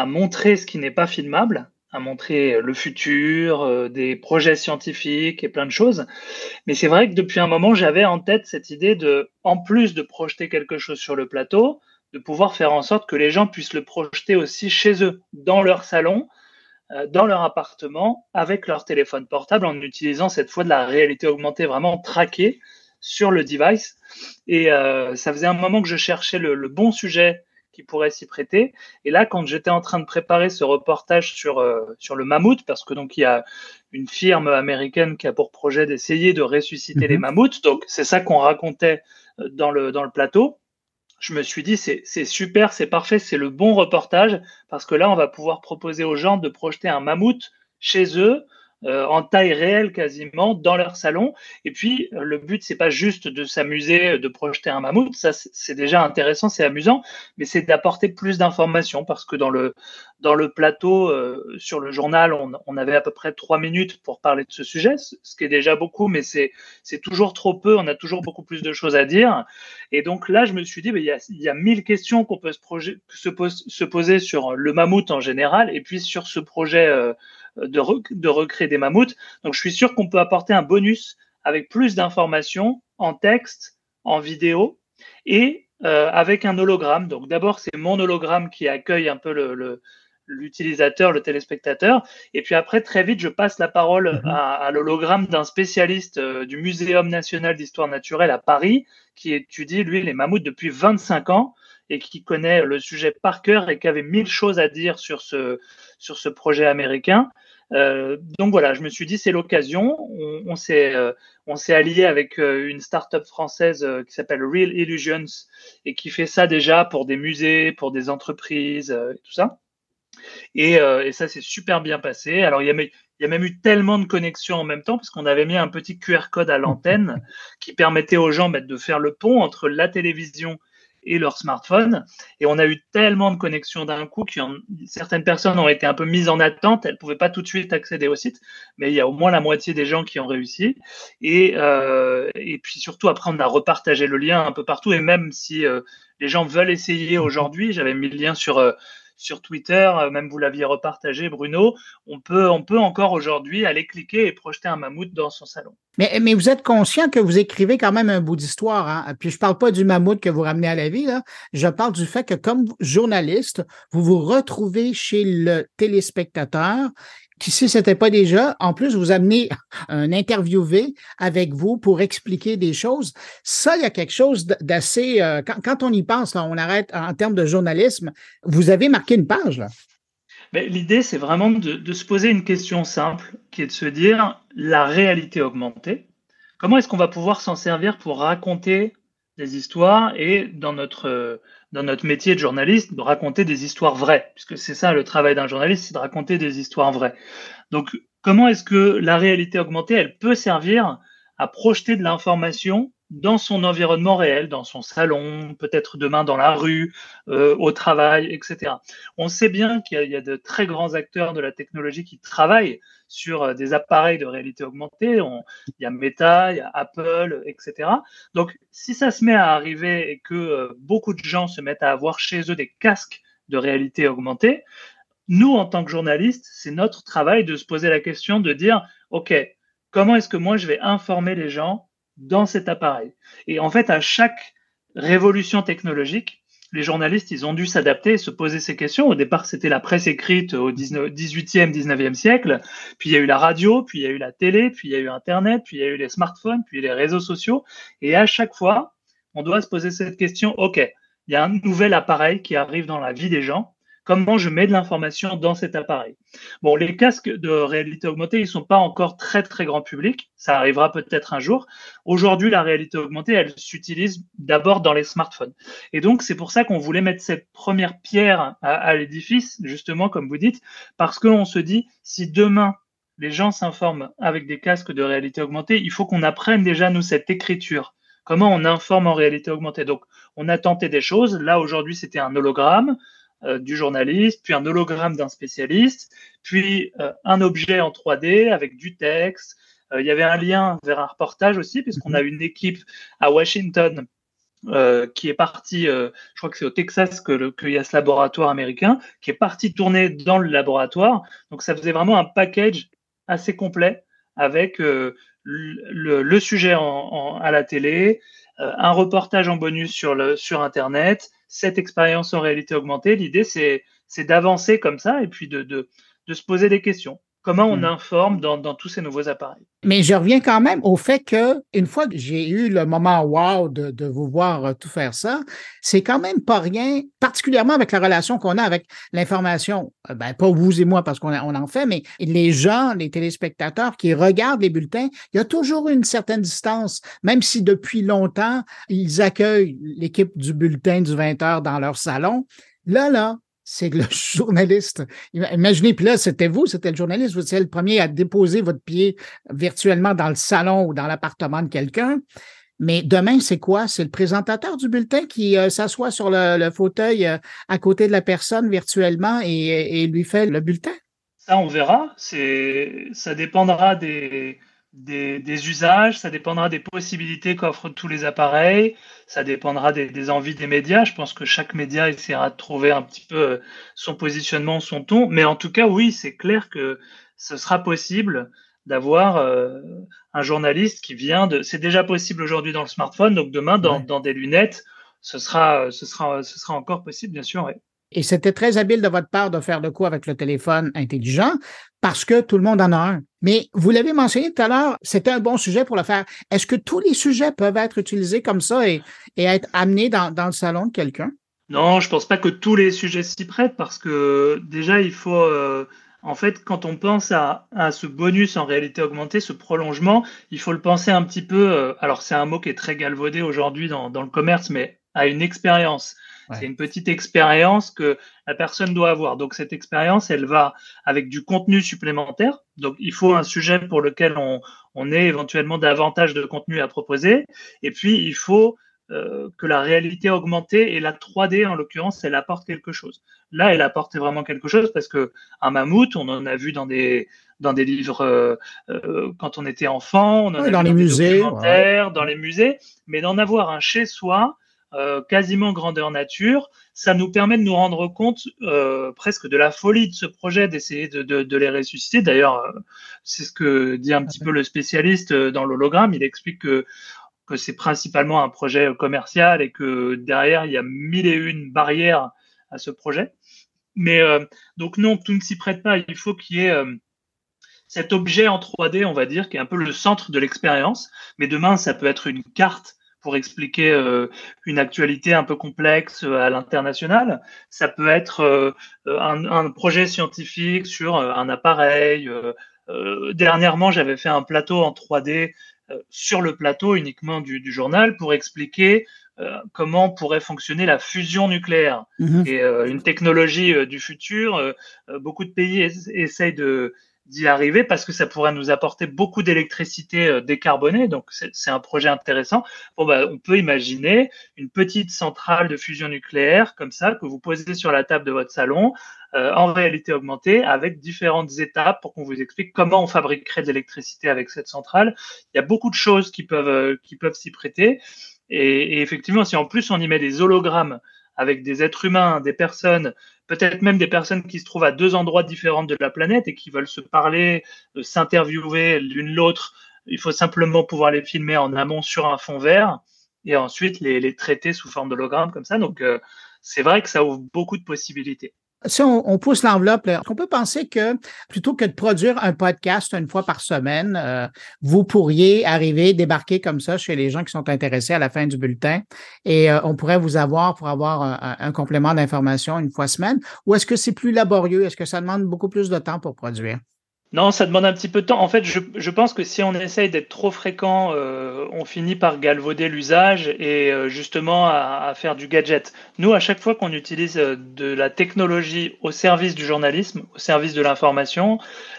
montrer ce qui n'est pas filmable à montrer le futur, euh, des projets scientifiques et plein de choses. Mais c'est vrai que depuis un moment, j'avais en tête cette idée de, en plus de projeter quelque chose sur le plateau, de pouvoir faire en sorte que les gens puissent le projeter aussi chez eux, dans leur salon, dans leur appartement avec leur téléphone portable en utilisant cette fois de la réalité augmentée vraiment traquée sur le device. Et ça faisait un moment que je cherchais le bon sujet qui pourrait s'y prêter. Et là, quand j'étais en train de préparer ce reportage sur, euh, sur le mammouth, parce que donc il y a une firme américaine qui a pour projet d'essayer de ressusciter les mhm. mammouths, donc c'est ça qu'on racontait euh, dans le, dans le plateau. Je me suis dit, c'est super, c'est parfait, c'est le bon reportage, parce que là, on va pouvoir proposer aux gens de projeter un mammouth chez eux, euh, en taille réelle quasiment dans leur salon. Et puis euh, le but c'est pas juste de s'amuser, de projeter un mammouth, ça c'est déjà intéressant, c'est amusant, mais c'est d'apporter plus d'informations parce que dans le dans le plateau euh, sur le journal, on, on, avait à peu près trois minutes pour parler de ce sujet, ce qui est déjà beaucoup, mais c'est c'est toujours trop peu. On a toujours beaucoup plus de choses à dire. Et donc là, je me suis dit, il y a y a mille questions qu'on peut se, se, se, poser sur le mammouth en général, et puis sur ce projet de, recréer des mammouths. Donc je suis sûr qu'on peut apporter un bonus avec plus d'informations en texte, en vidéo et euh, avec un hologramme. Donc d'abord c'est mon hologramme qui accueille un peu le, l'utilisateur, le téléspectateur. Et puis après, très vite, je passe la parole mhm. à, l'hologramme d'un spécialiste euh, du Muséum national d'histoire naturelle à Paris, qui étudie, lui, les mammouths depuis 25 ans et qui connaît le sujet par cœur et qui avait mille choses à dire sur ce, sur ce projet américain. Euh, donc voilà, je me suis dit c'est l'occasion. On, on s'est euh, allié avec euh, une start-up française euh, qui s'appelle Real Illusions et qui fait ça déjà pour des musées, pour des entreprises, et tout ça. Et, et ça s'est super bien passé. Alors il y a, il y a même eu tellement de connexions en même temps parce qu'on avait mis un petit QR code à l'antenne qui permettait aux gens bah, de faire le pont entre la télévision et leur smartphone. Et on a eu tellement de connexions d'un coup que certaines personnes ont été un peu mises en attente. Elles ne pouvaient pas tout de suite accéder au site, mais il y a au moins la moitié des gens qui ont réussi. Et, euh, et puis surtout, après, on a repartagé le lien un peu partout. Et même si euh, les gens veulent essayer aujourd'hui, j'avais mis le lien sur, euh, sur Twitter, euh, même vous l'aviez repartagé, Bruno, on peut, encore aujourd'hui aller cliquer et projeter un mammouth dans son salon. Mais, vous êtes conscient que vous écrivez quand même un bout d'histoire. Hein? Puis je parle pas du mammouth que vous ramenez à la vie, je parle du fait que comme journaliste, vous vous retrouvez chez le téléspectateur si ce n'était pas déjà, en plus, vous amenez un interviewé avec vous pour expliquer des choses. Ça, il y a quelque chose d'assez. Euh, quand, on y pense, on arrête en termes de journalisme. Vous avez marqué une page, là. L'idée, c'est vraiment de, se poser une question simple, qui est de se dire la réalité augmentée. Comment est-ce qu'on va pouvoir s'en servir pour raconter des histoires et dans notre dans notre métier de journaliste, de raconter des histoires vraies, puisque c'est ça le travail d'un journaliste, c'est de raconter des histoires vraies. Donc, comment est-ce que la réalité augmentée, elle peut servir à projeter de l'information dans son environnement réel, dans son salon, peut-être demain dans la rue, euh, au travail, etc. On sait bien qu'il y, a de très grands acteurs de la technologie qui travaillent sur euh, des appareils de réalité augmentée. il y a Meta, il y a Apple, etc. Donc, si ça se met à arriver et que euh, beaucoup de gens se mettent à avoir chez eux des casques de réalité augmentée, nous, en tant que journalistes, c'est notre travail de se poser la question de dire, OK, comment est-ce que moi je vais informer les gens dans cet appareil. Et en fait, à chaque révolution technologique, les journalistes, ils ont dû s'adapter et se poser ces questions. Au départ, c'était la presse écrite au 18e, 19e siècle. Puis il y a eu la radio, puis il y a eu la télé, puis il y a eu Internet, puis il y a eu les smartphones, puis les réseaux sociaux. Et à chaque fois, on doit se poser cette question. OK, il y a un nouvel appareil qui arrive dans la vie des gens comment je mets de l'information dans cet appareil. Bon, les casques de réalité augmentée, ils sont pas encore très très grand public. Ça arrivera peut-être un jour. Aujourd'hui, la réalité augmentée, elle s'utilise d'abord dans les smartphones. Et donc, c'est pour ça qu'on voulait mettre cette première pierre à, l'édifice, justement, comme vous dites, parce qu'on se dit, si demain les gens s'informent avec des casques de réalité augmentée, il faut qu'on apprenne déjà, nous, cette écriture. Comment on informe en réalité augmentée. Donc, on a tenté des choses. Là, aujourd'hui, c'était un hologramme. Euh, du journaliste, puis un hologramme d'un spécialiste, puis euh, un objet en 3D avec du texte. Euh, il y avait un lien vers un reportage aussi, puisqu'on a mhm. une équipe à Washington qui est partie, je crois que c'est au Texas qu'il y a ce laboratoire américain, qui est parti tourner dans le laboratoire. Donc ça faisait vraiment un package assez complet avec le, le, sujet en, à la télé, un reportage en bonus sur, Internet, cette expérience en réalité augmentée. L'idée, c'est, d'avancer comme ça et puis de se poser des questions. Comment on hmm. informe dans, dans, tous ces nouveaux appareils Mais je reviens quand même au fait que une fois que j'ai eu le moment wow de, de vous voir euh, tout faire ça, c'est quand même pas rien, particulièrement avec la relation qu'on a avec l'information. Euh, ben pas vous et moi parce qu'on on en fait, mais les gens, les téléspectateurs qui regardent les bulletins, il y a toujours une certaine distance, même si depuis longtemps ils accueillent l'équipe du bulletin du 20 heures dans leur salon. Là, là, c'est le *laughs* journaliste. Imaginez, puis là, c'était vous, c'était le journaliste, vous étiez le premier à déposer votre pied virtuellement dans le salon ou dans l'appartement de quelqu'un. Mais demain, c'est quoi? C'est le présentateur du bulletin qui euh, s'assoit sur le, fauteuil euh, à côté de la personne virtuellement et, et lui fait le bulletin? Ça, on verra. Ça dépendra des, des, usages, ça dépendra des possibilités qu'offrent tous les appareils, ça dépendra des, envies des médias. Je pense que chaque média essaiera de trouver un petit peu euh, son positionnement, son ton. Mais en tout cas, oui, c'est clair que ce sera possible d'avoir euh, un journaliste qui vient de. C'est déjà possible aujourd'hui dans le smartphone, donc demain dans, dans des lunettes, ce sera, ce sera, ce sera encore possible, bien sûr. Et c'était très habile de votre part de faire de quoi avec le téléphone intelligent parce que tout le monde en a un. Mais vous l'avez mentionné tout à l'heure, c'était un bon sujet pour le faire. Est-ce que tous les sujets peuvent être utilisés comme ça et, être amenés dans, le salon de quelqu'un? Non, je pense pas que tous les sujets s'y prêtent parce que déjà, il faut, euh, en fait, quand on pense à, ce bonus en réalité augmentée, ce prolongement, il faut le penser un petit peu, euh, alors c'est un mot qui est très galvaudé aujourd'hui dans le commerce, mais à une expérience. C'est une petite expérience que la personne doit avoir. Donc cette expérience, elle va avec du contenu supplémentaire. Donc il faut un sujet pour lequel on, on ait éventuellement davantage de contenu à proposer. Et puis il faut euh, que la réalité augmentée et la 3D en l'occurrence, elle apporte quelque chose. Là, elle apporte vraiment quelque chose parce que un mammouth, on en a vu dans des dans des livres euh, euh, quand on était enfant, on en a dans les musées, dans les musées, mais d'en avoir un chez soi, euh, quasiment grandeur nature, ça nous permet de nous rendre compte euh, presque de la folie de ce projet, d'essayer de, de, de, les ressusciter. D'ailleurs, euh, c'est ce que dit un petit peu le spécialiste dans l'hologramme. Il explique que, que c'est principalement un projet commercial et que derrière, il y a mille et une barrières à ce projet. Mais donc non, tout ne s'y prête pas. Il faut qu'il y ait cet objet en 3D, on va dire, qui est un peu le centre de l'expérience. Mais demain, ça peut être une carte pour expliquer euh, une actualité un peu complexe euh, à l'international. Ça peut être euh, un, un, projet scientifique sur un appareil. dernièrement, j'avais fait un plateau en 3D sur le plateau uniquement du, du journal pour expliquer comment pourrait fonctionner la fusion nucléaire. Mm-hmm. Et une technologie du futur, beaucoup de pays essayent de d'y arriver parce que ça pourrait nous apporter beaucoup d'électricité euh, décarbonée. Donc, c'est un projet intéressant. Bon, bah, on peut imaginer une petite centrale de fusion nucléaire comme ça que vous posez sur la table de votre salon euh, en réalité augmentée avec différentes étapes pour qu'on vous explique comment on fabriquerait de l'électricité avec cette centrale. Il y a beaucoup de choses qui peuvent, euh, qui peuvent s'y prêter. Et, et, effectivement, si en plus on y met des hologrammes avec des êtres humains, des personnes, peut-être même des personnes qui se trouvent à deux endroits différents de la planète et qui veulent se parler, euh, s'interviewer l'une l'autre. Il faut simplement pouvoir les filmer en amont sur un fond vert et ensuite les, traiter sous forme d'hologramme comme ça. Donc, euh, c'est vrai que ça ouvre beaucoup de possibilités si on, pousse l'enveloppe, on peut penser que plutôt que de produire un podcast une fois par semaine, euh, vous pourriez arriver, débarquer comme ça chez les gens qui sont intéressés à la fin du bulletin et euh, on pourrait vous avoir pour avoir un, un complément d'information une fois semaine? Ou est-ce que c'est plus laborieux? Est-ce que ça demande beaucoup plus de temps pour produire? Non, ça demande un petit peu de temps. En fait, je, je pense que si on essaye d'être trop fréquent, euh, on finit par galvauder l'usage et euh, justement à, à, faire du gadget. Nous, à chaque fois qu'on utilise euh, de la technologie au service du journalisme, au service de l'information,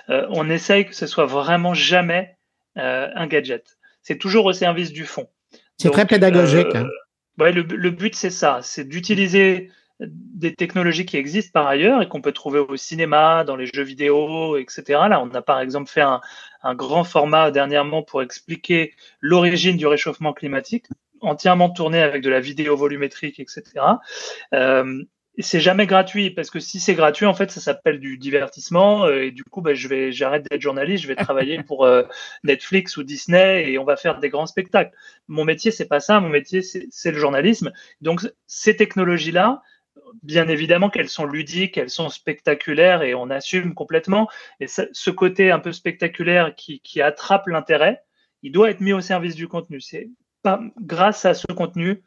euh, on essaye que ce soit vraiment jamais euh, un gadget. C'est toujours au service du fond. C'est très pédagogique. Hein. Ouais, le, le but, c'est ça, c'est d'utiliser des technologies qui existent par ailleurs et qu'on peut trouver au cinéma, dans les jeux vidéo, etc. Là, on a par exemple fait un, grand format dernièrement pour expliquer l'origine du réchauffement climatique, entièrement tourné avec de la vidéo volumétrique, etc. Euh, c'est jamais gratuit parce que si c'est gratuit, en fait, ça s'appelle du divertissement euh, et du coup, bah, je vais, j'arrête d'être journaliste, je vais travailler pour euh, Netflix ou Disney et on va faire des grands spectacles. Mon métier, c'est pas ça. Mon métier, c'est le journalisme. Donc, ces technologies-là, bien évidemment qu'elles sont ludiques, elles sont spectaculaires et on assume complètement. Et ce côté un peu spectaculaire qui, qui attrape l'intérêt, il doit être mis au service du contenu. C'est pas grâce à ce contenu,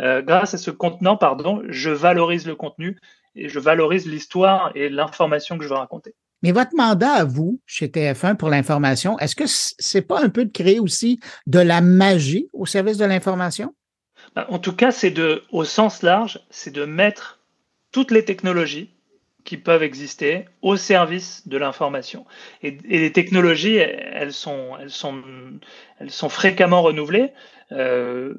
euh, grâce à ce contenant, pardon, je valorise le contenu et je valorise l'histoire et l'information que je veux raconter. Mais votre mandat à vous, chez TF1 pour l'information, est-ce que c'est pas un peu de créer aussi de la magie au service de l'information? Ben, en tout cas, c'est de, au sens large, c'est de mettre toutes les technologies qui peuvent exister au service de l'information. Et, les technologies, elles sont, elles sont, elles sont fréquemment renouvelées. Euh,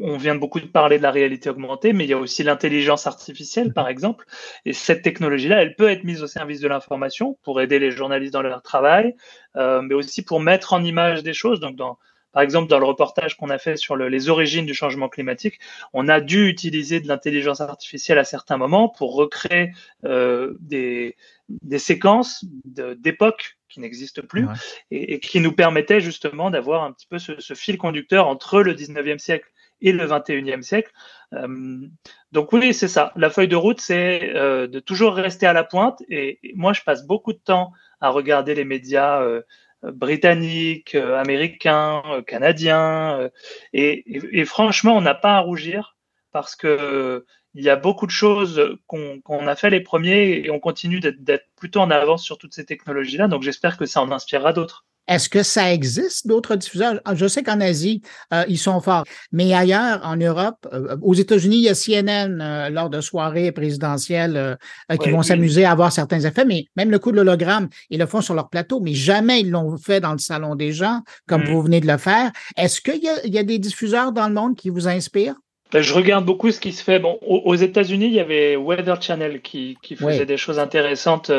on, vient beaucoup de parler de la réalité augmentée, mais il y a aussi l'intelligence artificielle, par exemple. Et cette technologie-là, elle peut être mise au service de l'information pour aider les journalistes dans leur travail, euh, mais aussi pour mettre en image des choses. Donc, dans, par exemple, dans le reportage qu'on a fait sur les origines du changement climatique, on a dû utiliser de l'intelligence artificielle à certains moments pour recréer euh, des, des séquences d'époques qui n'existent plus et, qui nous permettaient justement d'avoir un petit peu ce, fil conducteur entre le 19e siècle et le 21e siècle. Euh, donc oui, c'est ça. La feuille de route, c'est euh, de toujours rester à la pointe. Et, moi, je passe beaucoup de temps à regarder les médias euh, britanniques, américains, canadiens. Et, franchement, on n'a pas à rougir parce que il y a beaucoup de choses qu'on a fait les premiers et on continue d'être plutôt en avance sur toutes ces technologies-là. Donc j'espère que ça en inspirera d'autres. Est-ce que ça existe d'autres diffuseurs? Ah, je sais qu'en Asie, euh, ils sont forts, mais ailleurs, en Europe, euh, aux États-Unis, il y a CNN euh, lors de soirées présidentielles qui vont s'amuser à avoir certains effets, mais même le coup de l'hologramme, ils le font sur leur plateau, mais jamais ils l'ont fait dans le salon des gens, comme mm. vous venez de le faire. Est-ce qu'il y, y, a des diffuseurs dans le monde qui vous inspirent? Ben, je regarde beaucoup ce qui se fait. Bon, aux États-Unis, il y avait Weather Channel qui, qui faisait des choses intéressantes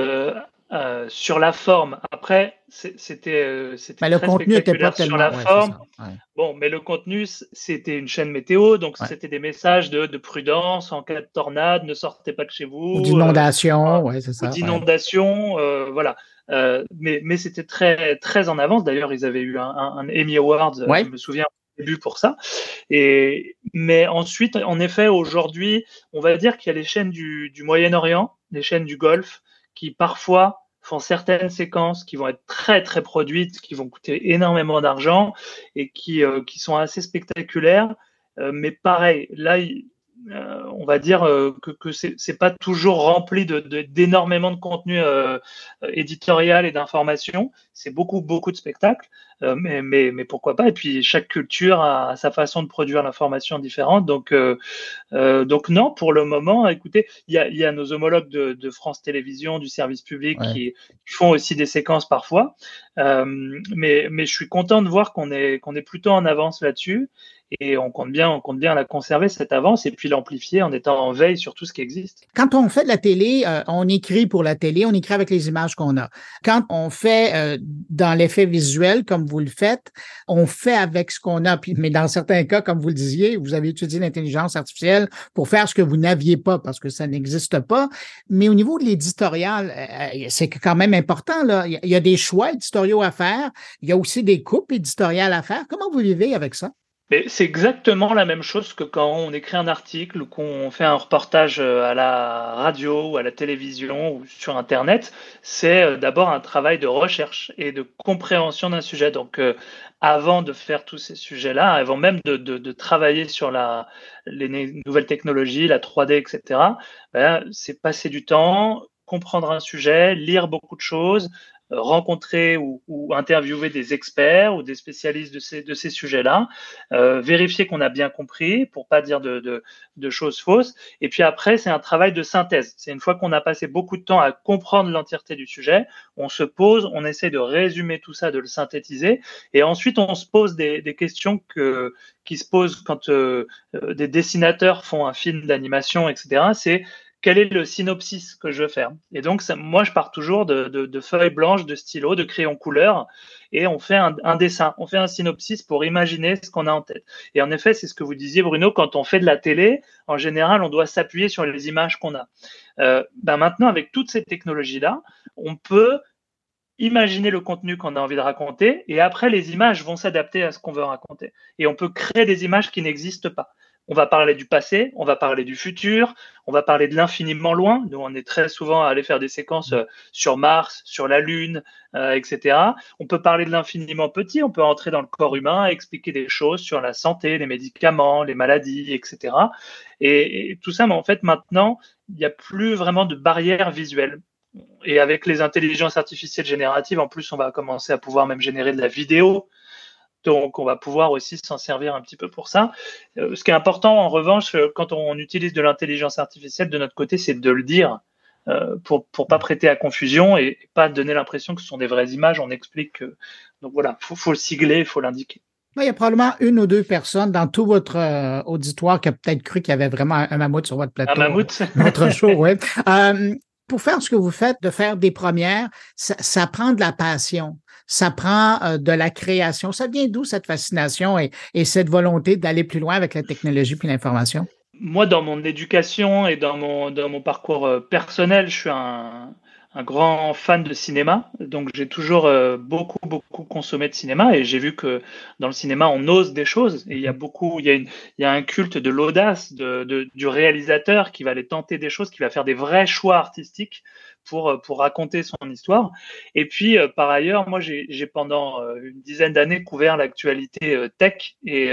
euh, euh, sur la forme. Après, c'était euh, c'était le contenu était pas sur la forme. Bon, mais le contenu, c'était une chaîne météo, donc c'était des messages de, de, prudence en cas de tornade, ne sortez pas de chez vous. D'inondation, ouais, c'est ça. D'inondation, voilà. mais mais c'était très très en avance. D'ailleurs, ils avaient eu un, un, un Emmy Award, je me souviens, début pour ça. Et, mais ensuite, en effet, aujourd'hui, on va dire qu'il y a les chaînes du, du Moyen-Orient, les chaînes du Golfe, qui parfois font certaines séquences qui vont être très très produites, qui vont coûter énormément d'argent et qui, euh, qui sont assez spectaculaires. Euh, mais pareil, là, euh, on va dire euh, que, que c'est pas toujours rempli d'énormément de, de, contenu euh, éditorial et d'information. C'est beaucoup beaucoup de spectacles, mais, mais, mais, pourquoi pas? Et puis chaque culture a, sa façon de produire l'information différente. Donc donc non, pour le moment, écoutez, il y a, y a, nos homologues de, de, France Télévisions, du service public qui, font aussi des séquences parfois. mais mais je suis content de voir qu'on est qu'on est plutôt en avance là-dessus et on compte bien, on compte bien la conserver cette avance et puis l'amplifier en étant en veille sur tout ce qui existe. Quand on fait de la télé, euh, on écrit pour la télé, on écrit avec les images qu'on a. Quand on fait euh, dans l'effet visuel, comme vous le faites, on fait avec ce qu'on a. Puis, mais dans certains cas, comme vous le disiez, vous avez utilisé l'intelligence artificielle pour faire ce que vous n'aviez pas parce que ça n'existe pas. Mais au niveau de l'éditorial, euh, c'est quand même important. Là. Il y a des choix éditoriaux à faire. Il y a aussi des coupes éditoriales à faire. Comment vous vivez avec ça? C'est exactement la même chose que quand on écrit un article ou qu'on fait un reportage euh, à la radio ou à la télévision ou sur Internet. C'est euh, d'abord un travail de recherche et de compréhension d'un sujet. Donc, euh, avant de faire tous ces sujets-là, avant même de, de, travailler sur la, les nouvelles technologies, la 3D, etc., ben, c'est passer du temps, comprendre un sujet, lire beaucoup de choses, rencontrer ou, ou, interviewer des experts ou des spécialistes de ces, de ces sujets-là, euh, vérifier qu'on a bien compris pour pas dire de, de, de choses fausses. Et puis après, c'est un travail de synthèse. C'est une fois qu'on a passé beaucoup de temps à comprendre l'entièreté du sujet, on se pose, on essaie de résumer tout ça, de le synthétiser, et ensuite on se pose des, des questions que, qui se posent quand euh, euh des dessinateurs font un film d'animation, etc. C'est quel est le synopsis que je veux faire Et donc, moi, je pars toujours de, feuilles blanches, de stylos, de crayons couleur, et on fait un, dessin, on fait un synopsis pour imaginer ce qu'on a en tête. Et en effet, c'est ce que vous disiez, Bruno, quand on fait de la télé, en général, on doit s'appuyer sur les images qu'on a. Euh, ben maintenant, avec toutes ces technologies-là, on peut imaginer le contenu qu'on a envie de raconter, et après, les images vont s'adapter à ce qu'on veut raconter. Et on peut créer des images qui n'existent pas. On va parler du passé, on va parler du futur, on va parler de l'infiniment loin. Nous, on est très souvent à aller faire des séquences euh, sur Mars, sur la Lune, euh, etc. On peut parler de l'infiniment petit, on peut entrer dans le corps humain, expliquer des choses sur la santé, les médicaments, les maladies, etc. Et, tout ça, mais en fait, maintenant, il n'y a plus vraiment de barrière visuelle. Et avec les intelligences artificielles génératives, en plus, on va commencer à pouvoir même générer de la vidéo donc, on va pouvoir aussi s'en servir un petit peu pour ça. Euh, ce qui est important, en revanche, euh, quand on utilise de l'intelligence artificielle de notre côté, c'est de le dire euh, pour ne pas prêter à confusion et, pas donner l'impression que ce sont des vraies images. On explique que. Donc voilà, il faut, le sigler, il faut l'indiquer. Il y a probablement une ou deux personnes dans tout votre auditoire qui a peut-être cru qu'il y avait vraiment un mammouth sur votre plateau. Un mammouth? Notre *laughs* show, oui. pour faire ce que vous faites, de faire des premières, ça prend de la passion ça prend euh, de la création. Ça vient d'où cette fascination et, cette volonté d'aller plus loin avec la technologie puis l'information? Moi, dans mon éducation et dans mon, parcours euh, personnel, je suis un, grand fan de cinéma, donc j'ai toujours euh, beaucoup beaucoup consommé de cinéma et j'ai vu que dans le cinéma on ose des choses et il y a beaucoup, il y a, un culte de l'audace du réalisateur qui va aller tenter des choses, qui va faire des vrais choix artistiques pour, euh, pour raconter son histoire. Et puis, euh, par ailleurs, moi, j'ai pendant euh, une dizaine d'années couvert l'actualité tech et,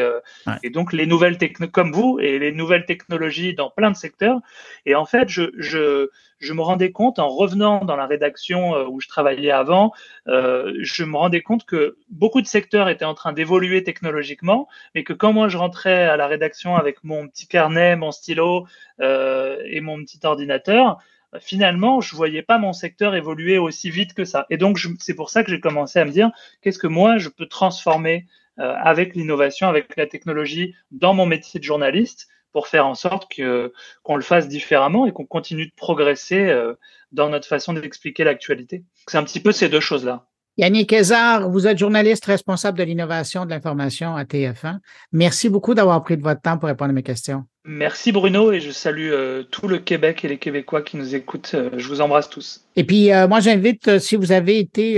et, donc les nouvelles technologies, comme vous, et les nouvelles technologies dans plein de secteurs. Et en fait, je, je, je me rendais compte en revenant dans la rédaction où je travaillais avant, je me rendais compte que beaucoup de secteurs étaient en train d'évoluer technologiquement, mais que quand moi je rentrais à la rédaction avec mon petit carnet, mon stylo et mon petit ordinateur, finalement, je voyais pas mon secteur évoluer aussi vite que ça. Et donc, c'est pour ça que j'ai commencé à me dire, qu'est-ce que moi, je peux transformer euh, avec l'innovation, avec la technologie dans mon métier de journaliste pour faire en sorte que qu'on le fasse différemment et qu'on continue de progresser euh, dans notre façon d'expliquer l'actualité. C'est un petit peu ces deux choses-là. Yannick Kézard, vous êtes journaliste responsable de l'innovation de l'information à TF1. Merci beaucoup d'avoir pris de votre temps pour répondre à mes questions. Merci Bruno et je salue euh, tout le Québec et les Québécois qui nous écoutent. Euh, je vous embrasse tous. Et puis euh, moi j'invite, si vous avez été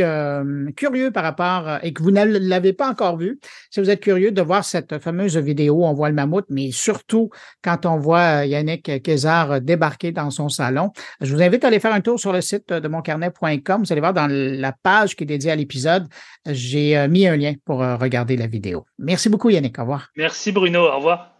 curieux par rapport et que vous ne l'avez pas encore vu, si vous êtes curieux de voir cette fameuse vidéo, on voit le mammouth, mais surtout quand on voit Yannick Kézard débarquer dans son salon, je vous invite à aller faire un tour sur le site de moncarnet.com. Vous allez voir dans la page qui est dédiée à l'épisode, j'ai mis un lien pour regarder la vidéo. Merci beaucoup Yannick. Au revoir. Merci Bruno. Au revoir.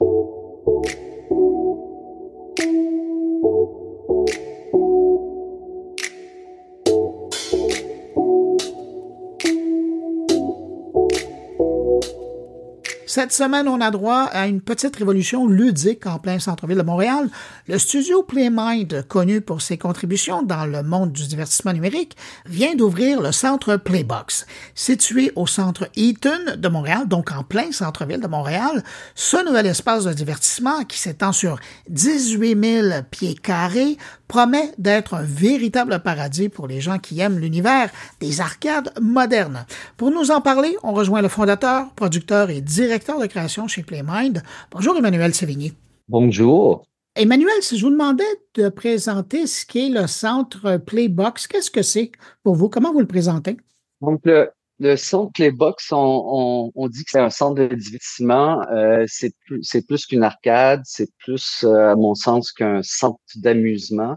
Cette semaine, on a droit à une petite révolution ludique en plein centre-ville de Montréal. Le studio Playmind, connu pour ses contributions dans le monde du divertissement numérique, vient d'ouvrir le centre Playbox. Situé au centre Eaton de Montréal, donc en plein centre-ville de Montréal, ce nouvel espace de divertissement qui s'étend sur 18 000 pieds carrés promet d'être un véritable paradis pour les gens qui aiment l'univers des arcades modernes. Pour nous en parler, on rejoint le fondateur, producteur et directeur de création chez Playmind. Bonjour Emmanuel Sévigny. Bonjour. Emmanuel, si je vous demandais de présenter ce qu'est le centre Playbox, qu'est-ce que c'est pour vous? Comment vous le présentez? Donc, le, centre Playbox, on, dit que c'est un centre de divertissement. Euh, c'est plus, qu'une arcade, c'est plus, euh, à mon sens, qu'un centre d'amusement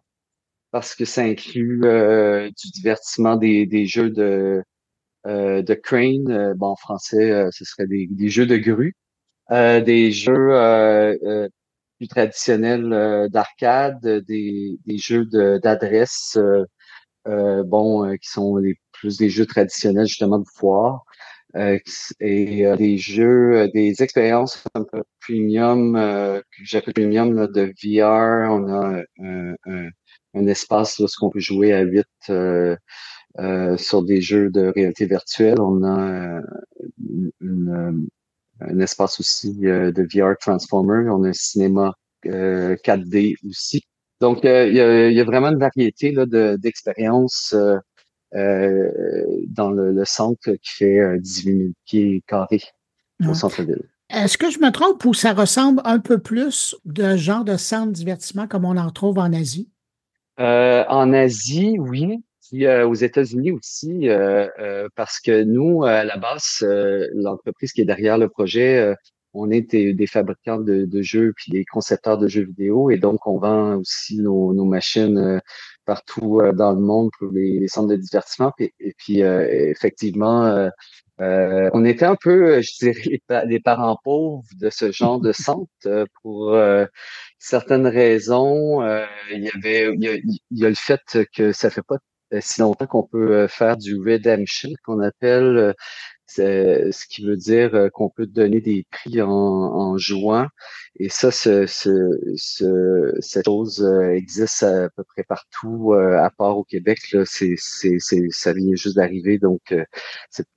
parce que ça inclut euh, du divertissement des, des jeux de, de crane. Euh, bon, en français, ce serait des, des, jeux de grue, des jeux plus traditionnels d'arcade, des, des jeux d'adresse, bon, qui sont les, plus des jeux traditionnels justement de foire. Euh, et des jeux, des expériences un peu premium, euh, que j'appelle premium de VR. On a un, un espace où on peut jouer à 8 euh, euh, sur des jeux de réalité virtuelle. On a euh, un espace aussi de VR Transformer. On a un cinéma 4D aussi. Donc, il y, a, vraiment une variété d'expériences dans le, centre qui fait 18 000 pieds carrés au centre-ville. Est-ce que je me trompe ou ça ressemble un peu plus de genre de centre de divertissement comme on en trouve en Asie? Euh, en Asie, oui. Puis euh, aux États-Unis aussi, euh, parce que nous, à la base, l'entreprise qui est derrière le projet on est des, fabricants de, jeux puis des concepteurs de jeux vidéo et donc on vend aussi nos, machines partout dans le monde pour les, centres de divertissement. Et, puis effectivement, on était un peu, je dirais, les, parents pauvres de ce genre de centre pour certaines raisons. il y avait, il y, a, le fait que ça fait pas si longtemps qu'on peut faire du redemption qu'on appelle ce qui veut dire euh, qu'on peut donner des prix en, en jouant. Et ça, ce, ce, cette chose euh, existe à peu près partout, euh, à part au Québec. Là, c'est, c'est, ça vient juste d'arriver. Donc,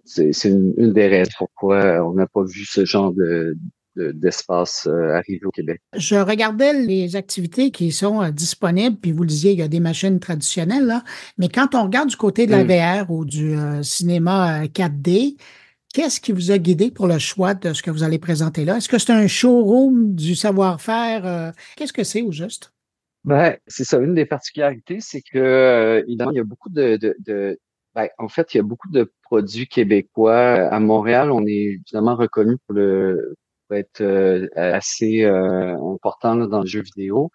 c'est, une, une, des raisons pourquoi on n'a pas vu ce genre de, d'espace arriver au Québec. Je regardais les activités qui sont disponibles, puis vous le disiez, il y a des machines traditionnelles, là, mais quand on regarde du côté de la mm. VR ou du cinéma 4D, Qu'est-ce qui vous a guidé pour le choix de ce que vous allez présenter là? Est-ce que c'est un showroom du savoir-faire? Euh, qu'est-ce que c'est au juste? Ben, c'est ça. Une des particularités, c'est que, euh, évidemment, il y a beaucoup de, ben, en fait, il y a beaucoup de produits québécois. À Montréal, on est évidemment reconnu pour le être euh, assez important dans le jeu vidéo.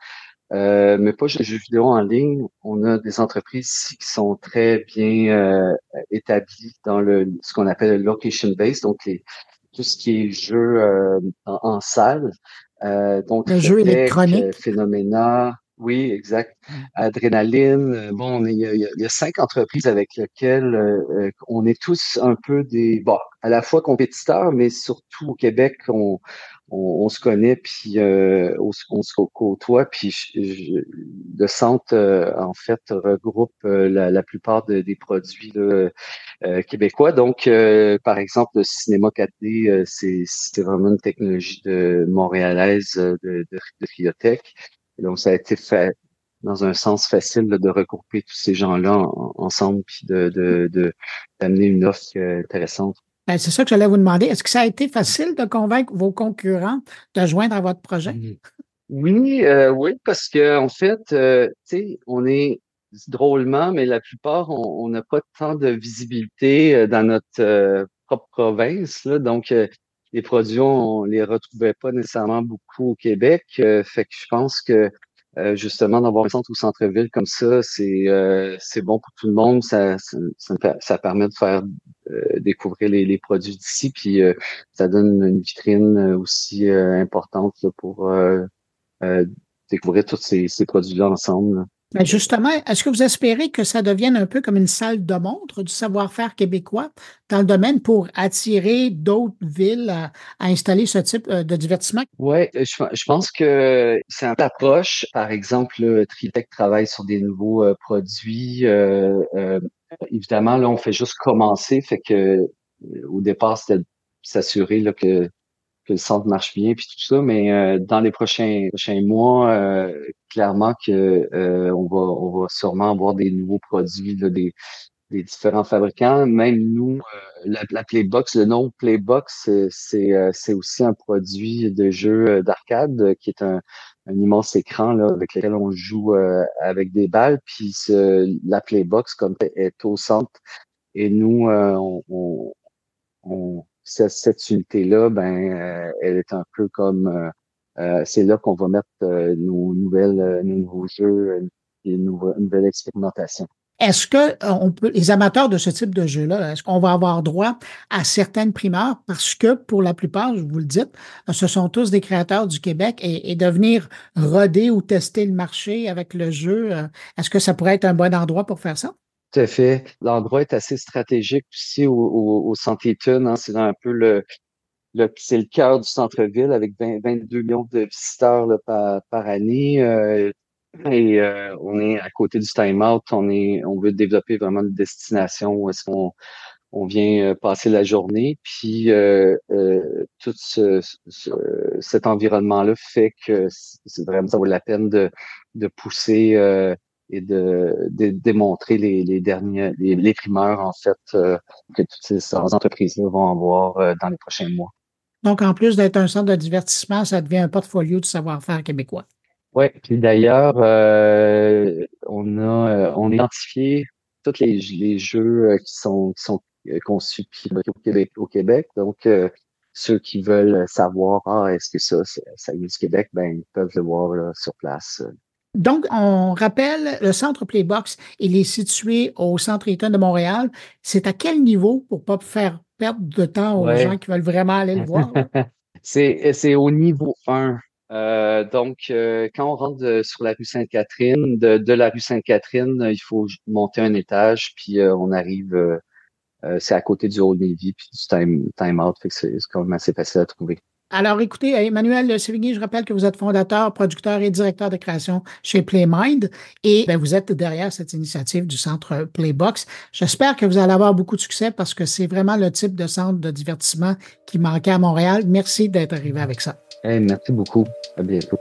Euh, mais pas juste jeux vidéo en ligne. On a des entreprises ici qui sont très bien euh, établies dans le ce qu'on appelle le location base, donc les, tout ce qui est jeu euh, en, salle. donc le jeu électronique. Phénoména. Oui, exact. Adrénaline. Bon, il y, a, il y a cinq entreprises avec lesquelles on est tous un peu des, bon, à la fois compétiteurs, mais surtout au Québec, on, on, se connaît, puis euh, on, se côtoie, puis le centre, euh, en fait, regroupe euh, la, plupart des produits québécois. Donc, par exemple, le cinéma 4D, c'est vraiment une technologie de montréalaise de, de, de donc, ça a été fait dans un sens facile de regrouper tous ces gens-là ensemble, puis de d'amener une offre intéressante ben, c'est ça que j'allais vous demander. Est-ce que ça a été facile de convaincre vos concurrents de joindre à votre projet? Mmh. Oui, euh, oui, parce que en fait, euh, tu sais, on est drôlement, mais la plupart, on n'a pas tant de visibilité euh, dans notre propre province. Là, donc, les produits, on les retrouvait pas nécessairement beaucoup au Québec. fait que je pense que euh, justement d'avoir un centre au centre-ville comme ça, c'est euh, c'est bon pour tout le monde. Ça, ça, permet de faire euh, découvrir les, les produits d'ici, puis ça donne une vitrine aussi importante pour découvrir tous ces, ces produits-là ensemble. Mais justement, est-ce que vous espérez que ça devienne un peu comme une salle de montre du savoir-faire québécois dans le domaine pour attirer d'autres villes à, installer ce type euh, de divertissement? Oui, euh, je, pense que c'est un approche. Par exemple, Tritech travaille sur des nouveaux euh, produits. évidemment, là, on fait juste commencer, fait que au départ, c'était s'assurer que que le centre marche bien puis tout ça, mais euh, dans les prochains prochains mois, euh, clairement que euh, on va on va sûrement avoir des nouveaux produits des des différents fabricants. Même nous, la, Playbox, le nom Playbox, c'est c'est aussi un produit de jeu d'arcade qui est un, un immense écran là, avec lequel on joue avec des balles. Puis la Playbox comme est au centre et nous on, on cette, unité-là, ben, euh, elle est un peu comme euh, euh, c'est là qu'on va mettre nos nouvelles, nos nouveaux jeux, une nouvelle expérimentation. Est-ce que on peut, les amateurs de ce type de jeu-là, est-ce qu'on va avoir droit à certaines primeurs? Parce que pour la plupart, je vous le dites, ce sont tous des créateurs du Québec et, et de venir roder ou tester le marché avec le jeu, est-ce que ça pourrait être un bon endroit pour faire ça? Tout à fait. L'endroit est assez stratégique aussi au, au, au Hein. C'est un peu le, le c'est le cœur du centre-ville avec 22 millions de visiteurs par, par, année. Euh, et euh, on est à côté du time out. On est, on veut développer vraiment une destination où est-ce qu'on on vient euh, passer la journée. Puis euh, tout ce, cet environnement-là fait que c'est vraiment ça vaut la peine de, de pousser et de, démontrer les, les derniers, les, primeurs, en fait, euh, que toutes ces, entreprises-là vont avoir euh, dans les prochains mois. Donc, en plus d'être un centre de divertissement, ça devient un portfolio de savoir-faire québécois. Oui, puis d'ailleurs, euh, on a on a identifié tous les, les jeux qui sont qui sont conçus au Québec, au Québec. Donc, ceux qui veulent savoir, ah, est-ce que ça, ça vient du Québec, ben, ils peuvent le voir là, sur place. Donc, on rappelle, le centre Playbox, il est situé au centre Eaton de Montréal. C'est à quel niveau pour pas faire perdre de temps aux gens qui veulent vraiment aller le voir? *laughs* c'est au niveau 1. Euh, donc, euh, quand on rentre sur la rue Sainte-Catherine, de, la rue Sainte-Catherine, il faut monter un étage, puis euh, on arrive, c'est à côté du Old Navy, puis du Time, time Out, fait que c'est quand même assez facile à trouver. Alors, écoutez, Emmanuel Sévigny, je rappelle que vous êtes fondateur, producteur et directeur de création chez PlayMind et ben, vous êtes derrière cette initiative du centre Playbox. J'espère que vous allez avoir beaucoup de succès parce que c'est vraiment le type de centre de divertissement qui manquait à Montréal. Merci d'être arrivé avec ça. merci beaucoup. À bientôt.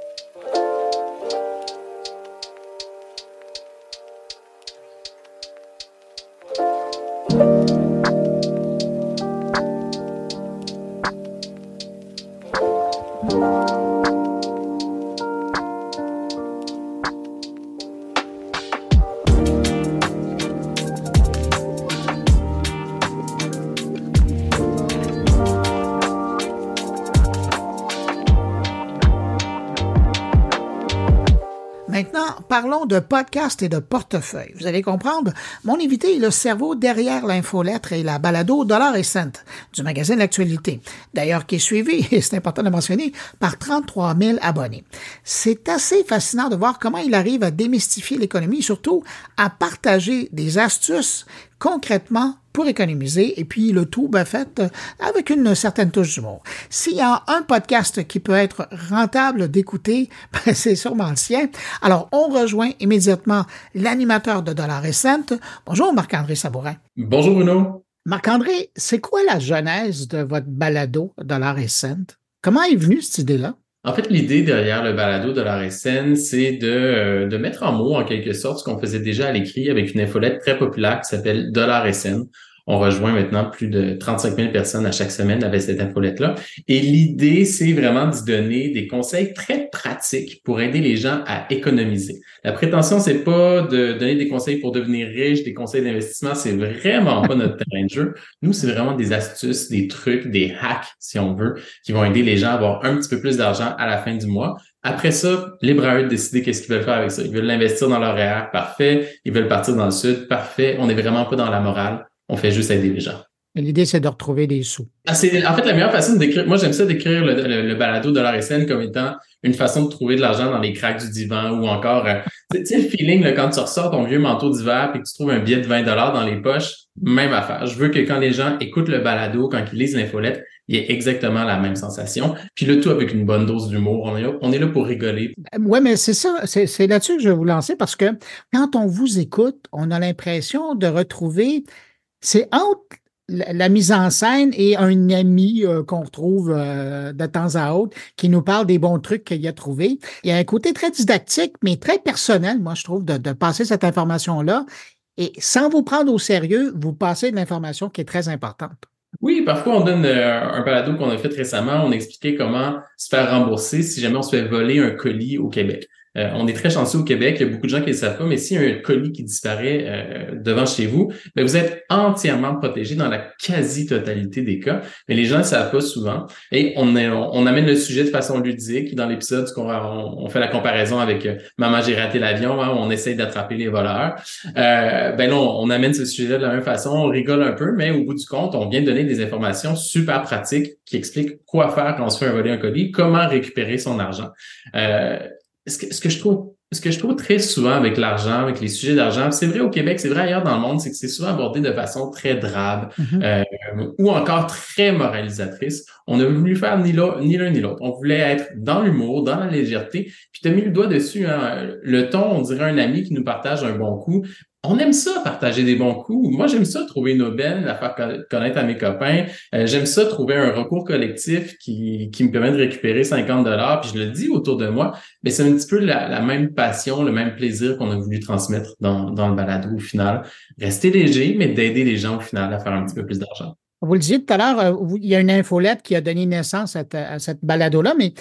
Podcast et de portefeuille. Vous allez comprendre, mon invité est le cerveau derrière l'infolettre et la balado Dollar et Cent du magazine L'Actualité. D'ailleurs, qui est suivi, *laughs* et c'est important de mentionner, par 33 000 abonnés. C'est assez fascinant de voir comment il arrive à démystifier l'économie, surtout à partager des astuces concrètement pour économiser et puis le tout ben, fait euh, avec une certaine touche d'humour. S'il y a un podcast qui peut être rentable d'écouter, *laughs* ben, c'est sûrement le sien. Alors, on rejoint immédiatement l'animateur de Dollar et Cent. Bonjour Marc-André Sabourin. Bonjour Bruno. Marc-André, c'est quoi la genèse de votre balado Dollar et Cent? Comment est venue cette idée-là? En fait, l'idée derrière le balado de la RSN, c'est de, euh, de mettre en mots, en quelque sorte, ce qu'on faisait déjà à l'écrit avec une infolette très populaire qui s'appelle Dollar SN on rejoint maintenant plus de 35 000 personnes à chaque semaine avec cette infolette-là. Et l'idée, c'est vraiment de donner des conseils très pratiques pour aider les gens à économiser. La prétention, c'est pas de donner des conseils pour devenir riche, des conseils d'investissement, c'est vraiment pas notre terrain de jeu. Nous, c'est vraiment des astuces, des trucs, des hacks, si on veut, qui vont aider les gens à avoir un petit peu plus d'argent à la fin du mois. Après ça, libre à eux de décider qu'est-ce qu'ils veulent faire avec ça. Ils veulent l'investir dans leur RR, parfait. Ils veulent partir dans le sud, parfait. On n'est vraiment pas dans la morale. On fait juste aider les gens. L'idée, c'est de retrouver des sous. Ah, c'est en fait la meilleure façon de décrire. Moi, j'aime ça décrire le, balado de l'RSN comme étant une façon de trouver de l'argent dans les cracks du divan ou encore, euh, tu sais, le feeling là, quand tu ressors ton vieux manteau d'hiver et que tu trouves un billet de 20 dollars dans les poches, même affaire. Je veux que quand les gens écoutent le balado, quand ils lisent l'infolette, il y ait exactement la même sensation. Puis le tout avec une bonne dose d'humour. On est là, on est là pour rigoler. Oui, mais c'est ça. C'est là-dessus que je vais vous lancer parce que quand on vous écoute, on a l'impression de retrouver c'est entre la, mise en scène et un ami euh, qu'on retrouve euh, de temps à autre qui nous parle des bons trucs qu'il a trouvés. Il y a un côté très didactique, mais très personnel, moi, je trouve, de, passer cette information-là. Et sans vous prendre au sérieux, vous passez de l'information qui est très importante. Oui, parfois on donne euh, un balado qu'on a fait récemment, on expliquait comment se faire rembourser si jamais on se fait voler un colis au Québec. Euh, on est très chanceux au Québec, il y a beaucoup de gens qui ne le savent pas, mais s'il y a un colis qui disparaît euh, devant chez vous, ben, vous êtes entièrement protégé dans la quasi-totalité des cas, mais les gens ne le savent pas souvent. Et on, amène le sujet de façon ludique. Dans l'épisode, on, fait la comparaison avec euh, Maman, j'ai raté l'avion, hein, on essaye d'attraper les voleurs. ben là, on, amène ce sujet de la même façon, on rigole un peu, mais au bout du compte, on vient de donner des informations super pratiques qui expliquent quoi faire quand on se fait un voler un colis, comment récupérer son argent. Ce que, ce que je trouve ce que je trouve très souvent avec l'argent, avec les sujets d'argent, c'est vrai au Québec, c'est vrai ailleurs dans le monde, c'est que c'est souvent abordé de façon très drabe mm-hmm. euh, ou encore très moralisatrice. On a voulu faire ni l'un ni l'un ni l'autre. On voulait être dans l'humour, dans la légèreté. Puis tu as mis le doigt dessus. Hein. Le ton, on dirait un ami qui nous partage un bon coup on aime ça partager des bons coups. Moi, j'aime ça trouver une aubaine, la faire connaître à mes copains. Euh, j'aime ça trouver un recours collectif qui, qui me permet de récupérer 50 dollars. Puis je le dis autour de moi, mais c'est un petit peu la, même passion, le même plaisir qu'on a voulu transmettre dans, dans le balado au final. Rester léger, mais d'aider les gens au final à faire un petit peu plus d'argent. Vous le disiez tout à l'heure, euh, il y a une infolette qui a donné naissance à, à cette balado-là, mais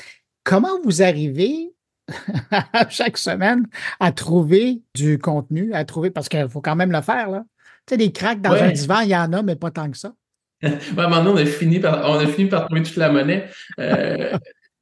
comment vous arrivez *laughs* chaque semaine à trouver du contenu, à trouver, parce qu'il faut quand même le faire, là. Tu sais, des cracks dans un divan, il y en a, mais pas tant que ça. *laughs* maintenant, on a fini par, on a fini par trouver toute la monnaie. Euh,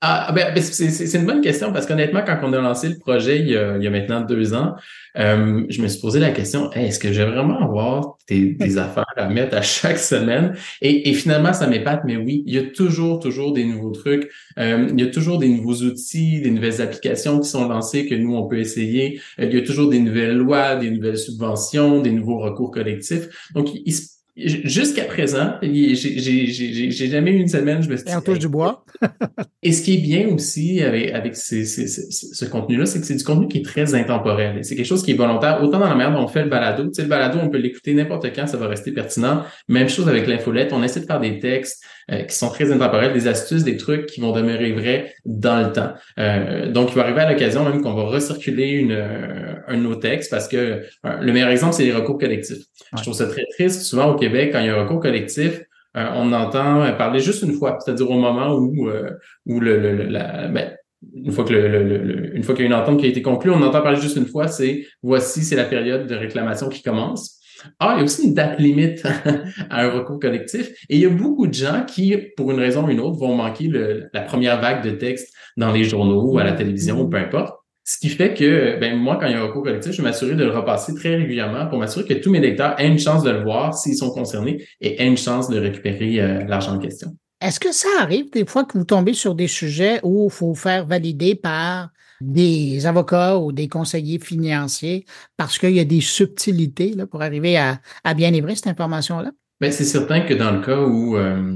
ah, ben, ben c'est une bonne question parce qu'honnêtement, quand on a lancé le projet il y a, il y a maintenant deux ans, euh, je me suis posé la question est-ce que je vais vraiment avoir des, des, affaires à mettre à chaque semaine? Et, et finalement, ça m'épate, mais oui, il y a toujours, toujours des nouveaux trucs. Euh, il y a toujours des nouveaux outils, des nouvelles applications qui sont lancées que nous, on peut essayer. Euh, il y a toujours des nouvelles lois, des nouvelles subventions, des nouveaux recours collectifs. Donc, il se Jusqu'à présent, j'ai jamais eu une semaine, je me suis Et touche du bois. *laughs* et ce qui est bien aussi avec, avec ce contenu-là, c'est que c'est du contenu qui est très intemporel. C'est quelque chose qui est volontaire. Autant dans la manière dont on fait le balado. Tu sais, le balado, on peut l'écouter n'importe quand, ça va rester pertinent. Même chose avec l'infolette. On essaie de faire des textes euh, qui sont très intemporels, des astuces, des trucs qui vont demeurer vrais dans le temps. Euh, donc, il va arriver à l'occasion même qu'on va recirculer une, euh, un de nos textes parce que le meilleur exemple, c'est les recours collectifs. Je trouve ça très triste. Souvent, au Québec, quand il y a un recours collectif, euh, on entend parler juste une fois, c'est-à-dire au moment où, euh, où le, le la, ben, une fois que le, une fois qu'il y a une entente qui a été conclue, on entend parler juste une fois, c'est voici, c'est la période de réclamation qui commence. Ah, il y a aussi une date limite *laughs* à un recours collectif. Et il y a beaucoup de gens qui, pour une raison ou une autre, vont manquer la première vague de texte dans les journaux ou à la télévision ou peu importe. Ce qui fait que, ben, moi, quand il y a un recours collectif, je m'assurer de le repasser très régulièrement pour m'assurer que tous mes lecteurs aient une chance de le voir s'ils sont concernés et aient une chance de récupérer euh, l'argent en question. Est-ce que ça arrive des fois que vous tombez sur des sujets où il faut faire valider par des avocats ou des conseillers financiers parce qu'il y a des subtilités pour arriver à, bien livrer cette information-là? Ben, c'est certain que dans le cas où euh,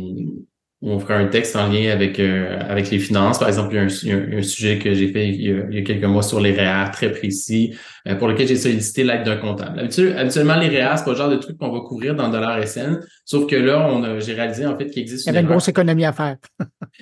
on fera un texte en lien avec euh, avec les finances. Par exemple, il y a un, sujet que j'ai fait il y, a, quelques mois sur les REER très précis, euh, pour lequel j'ai sollicité l'aide d'un comptable. habituellement, les REER, c'est pas le genre de truc qu'on va couvrir dans dollar SN, sauf que là, on j'ai réalisé en fait qu'il existe une, il y avait une grosse économie à faire.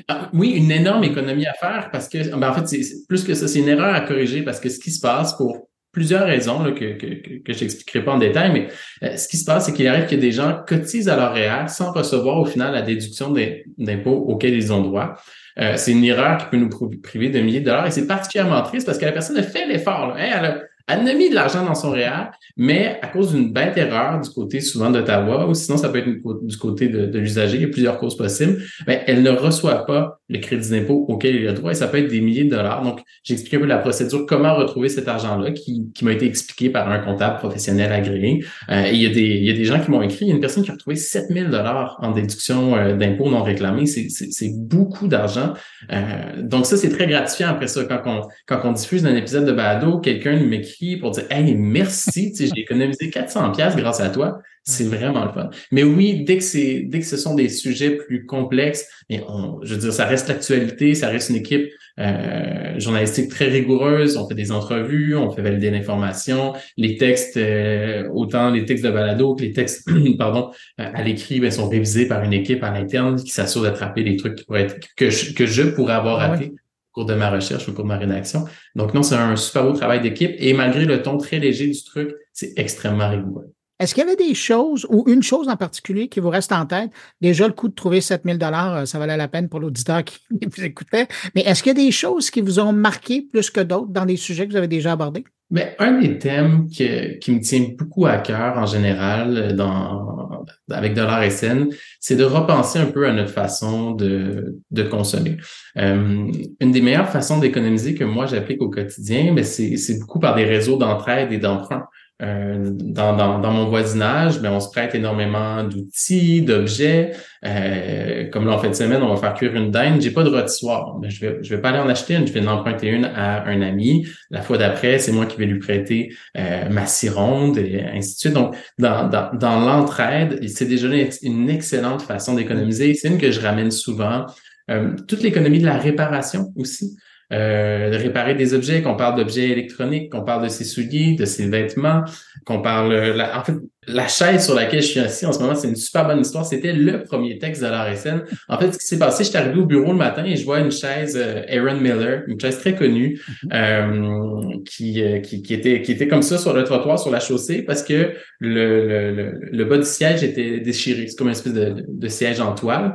Ah, oui, une énorme économie à faire parce que, ben, en fait, c'est plus que ça, c'est une erreur à corriger parce que ce qui se passe pour plusieurs raisons là, que, que, que, je n'expliquerai pas en détail, mais euh, ce qui se passe, c'est qu'il arrive que des gens cotisent à leur REER sans recevoir au final la déduction d'impôts auxquels ils ont droit. Euh, c'est une erreur qui peut nous priver de milliers de dollars et c'est particulièrement triste parce que la personne a fait l'effort. Hein, elle elle a mis de l'argent dans son REER, mais à cause d'une bête erreur du côté souvent d'Ottawa, ou sinon ça peut être du côté de, l'usager, il y a plusieurs causes possibles, mais elle ne reçoit pas le crédit d'impôt auquel il a droit et ça peut être des milliers de dollars. Donc, j'explique un peu la procédure, comment retrouver cet argent-là qui, qui m'a été expliqué par un comptable professionnel agréé. Euh, il y, a des, il y a des gens qui m'ont écrit, il y a une personne qui a retrouvé 7000 dollars en déduction euh, d'impôts non réclamés. C'est beaucoup d'argent. Euh, donc ça, c'est très gratifiant après ça. Quand on, quand on diffuse un épisode de balado, quelqu'un m'écrit pour dire Hey, merci, j'ai économisé 400 pièces grâce à toi. C'est vraiment le fun. Mais oui, dès que c'est dès que ce sont des sujets plus complexes, mais on, je veux dire, ça reste l'actualité, ça reste une équipe euh, journalistique très rigoureuse. On fait des entrevues, on fait valider l'information. Les textes, euh, autant les textes de balado que les textes, *clears throat* pardon, à l'écrit, ben, sont révisés par une équipe à l'interne qui s'assure d'attraper les trucs qui pourraient être que je, que je pourrais avoir ah raté cours de ma recherche, au cours de ma rédaction. Donc non, c'est un super beau travail d'équipe et malgré le ton très léger du truc, c'est extrêmement rigoureux. Est-ce qu'il y avait des choses ou une chose en particulier qui vous reste en tête? Déjà, le coût de trouver 7000 dollars, euh, ça valait la peine pour l'auditeur qui *laughs* vous écoutait. Mais est-ce qu'il y a des choses qui vous ont marqué plus que d'autres dans les sujets que vous avez déjà abordés? Mais un des thèmes qui me tient beaucoup à cœur en général euh, dans, avec Dollar SN, c'est de repenser un peu à notre façon de, de consommer. Euh, une des meilleures façons d'économiser que moi j'applique au quotidien, mais c'est beaucoup par des réseaux d'entraide et d'emprunt. Euh, dans, dans, dans, mon voisinage, mais ben, on se prête énormément d'outils, d'objets. Euh, comme là, en fin de semaine, on va faire cuire une dinde. J'ai pas de rôtissoir. Mais ben, je vais, je vais pas aller en acheter une. Je vais en emprunter une à un ami. La fois d'après, c'est moi qui vais lui prêter euh, ma cironde et ainsi de suite. Donc, dans, dans, dans l'entraide, c'est déjà une excellente façon d'économiser. C'est une que je ramène souvent. Euh, toute l'économie de la réparation aussi euh, de réparer des objets, qu'on parle d'objets électroniques, qu'on parle de ses souliers, de ses vêtements, qu'on parle... La, en fait, la chaise sur laquelle je suis assis en ce moment, c'est une super bonne histoire. C'était le premier texte de la RSN. En fait, ce qui s'est passé, j'étais arrivé au bureau le matin et je vois une chaise euh, Aaron Miller, une chaise très connue, mm-hmm. euh, qui, euh, qui, qui, était, qui était comme ça sur le trottoir, sur la chaussée, parce que le, le, le, bas du siège était déchiré. C'est comme une espèce de, de siège en toile.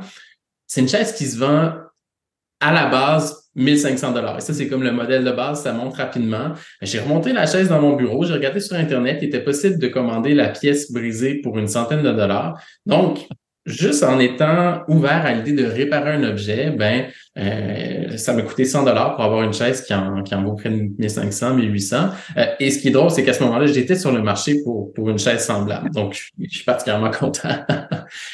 C'est une chaise qui se vend à la base 1500 dollars. Et ça, c'est comme le modèle de base, ça monte rapidement. J'ai remonté la chaise dans mon bureau, j'ai regardé sur Internet, il était possible de commander la pièce brisée pour une centaine de dollars. Donc, juste en étant ouvert à l'idée de réparer un objet, ben euh, ça m'a coûté 100 dollars pour avoir une chaise qui en, qui en vaut près de 1500, 1800. Euh, et ce qui est drôle, c'est qu'à ce moment-là, j'étais sur le marché pour, pour une chaise semblable. Donc, je, suis particulièrement *laughs* content.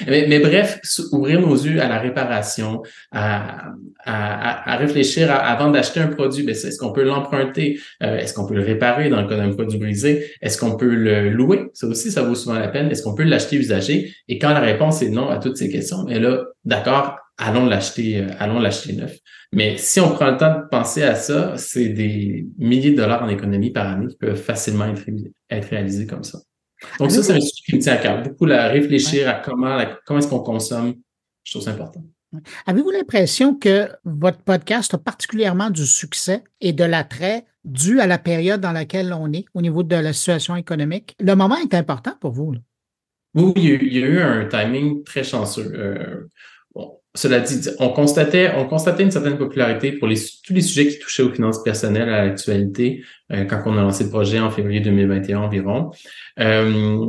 mais, mais, bref, ouvrir nos yeux à la réparation, à, à, à réfléchir avant d'acheter un produit, ben, est-ce qu'on peut l'emprunter? Euh, est-ce qu'on peut le réparer dans le cas d'un produit brisé? Est-ce qu'on peut le louer? Ça aussi, ça vaut souvent la peine. Est-ce qu'on peut l'acheter usagé? Et quand la réponse est non à toutes ces questions, mais là, d'accord, allons l'acheter, euh, allons l'acheter neuf. Mais si on prend le temps de penser à ça, c'est des milliers de dollars en économie par année qui peuvent facilement être, être réalisés comme ça. Donc ça, c'est un sujet qui me tient à cœur. Beaucoup à réfléchir à comment, comment est-ce qu'on consomme. Je trouve ça important. Avez-vous l'impression que votre podcast a particulièrement du succès et de l'attrait dû à la période dans laquelle on est au niveau de la situation économique? Le moment est important pour vous. Oui, il y, a, eu un timing très chanceux. Euh, cela dit, on constatait, on constatait une certaine popularité pour tous les sujets qui touchaient aux finances personnelles, à l'actualité, euh, quand on a lancé le projet en février 2021 environ. Euh,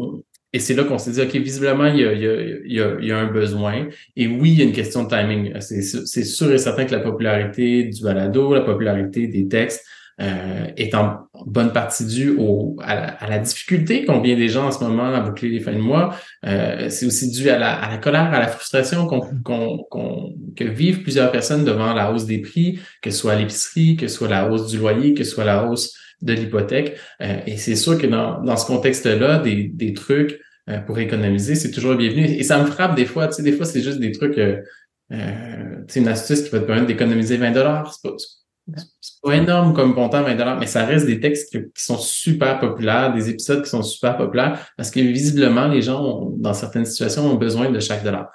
et c'est là qu'on s'est dit, OK, visiblement, il y, a, il, y a, il y a, un besoin. Et oui, il y a une question de timing. C'est sûr et certain que la popularité du balado, la popularité des textes, euh, est en bonne partie due au, à, la, difficulté qu'ont bien des gens en ce moment à boucler les fins de mois. Euh, c'est aussi dû à la, à la, colère, à la frustration qu'on, qu'on, que vivent plusieurs personnes devant la hausse des prix, que ce soit l'épicerie, que ce soit la hausse du loyer, que ce soit la hausse de l'hypothèque. Euh, et c'est sûr que dans, dans ce contexte-là, des, des trucs euh, pour économiser, c'est toujours bienvenu. Et ça me frappe des fois, tu sais, des fois, c'est juste des trucs, euh, c'est une astuce qui va te permettre d'économiser 20 dollars. C'est pas, c'est pas énorme comme montant, 20 mais ça reste des textes qui, sont super populaires, des épisodes qui sont super populaires parce que visiblement, les gens, dans certaines situations, ont besoin de chaque dollar.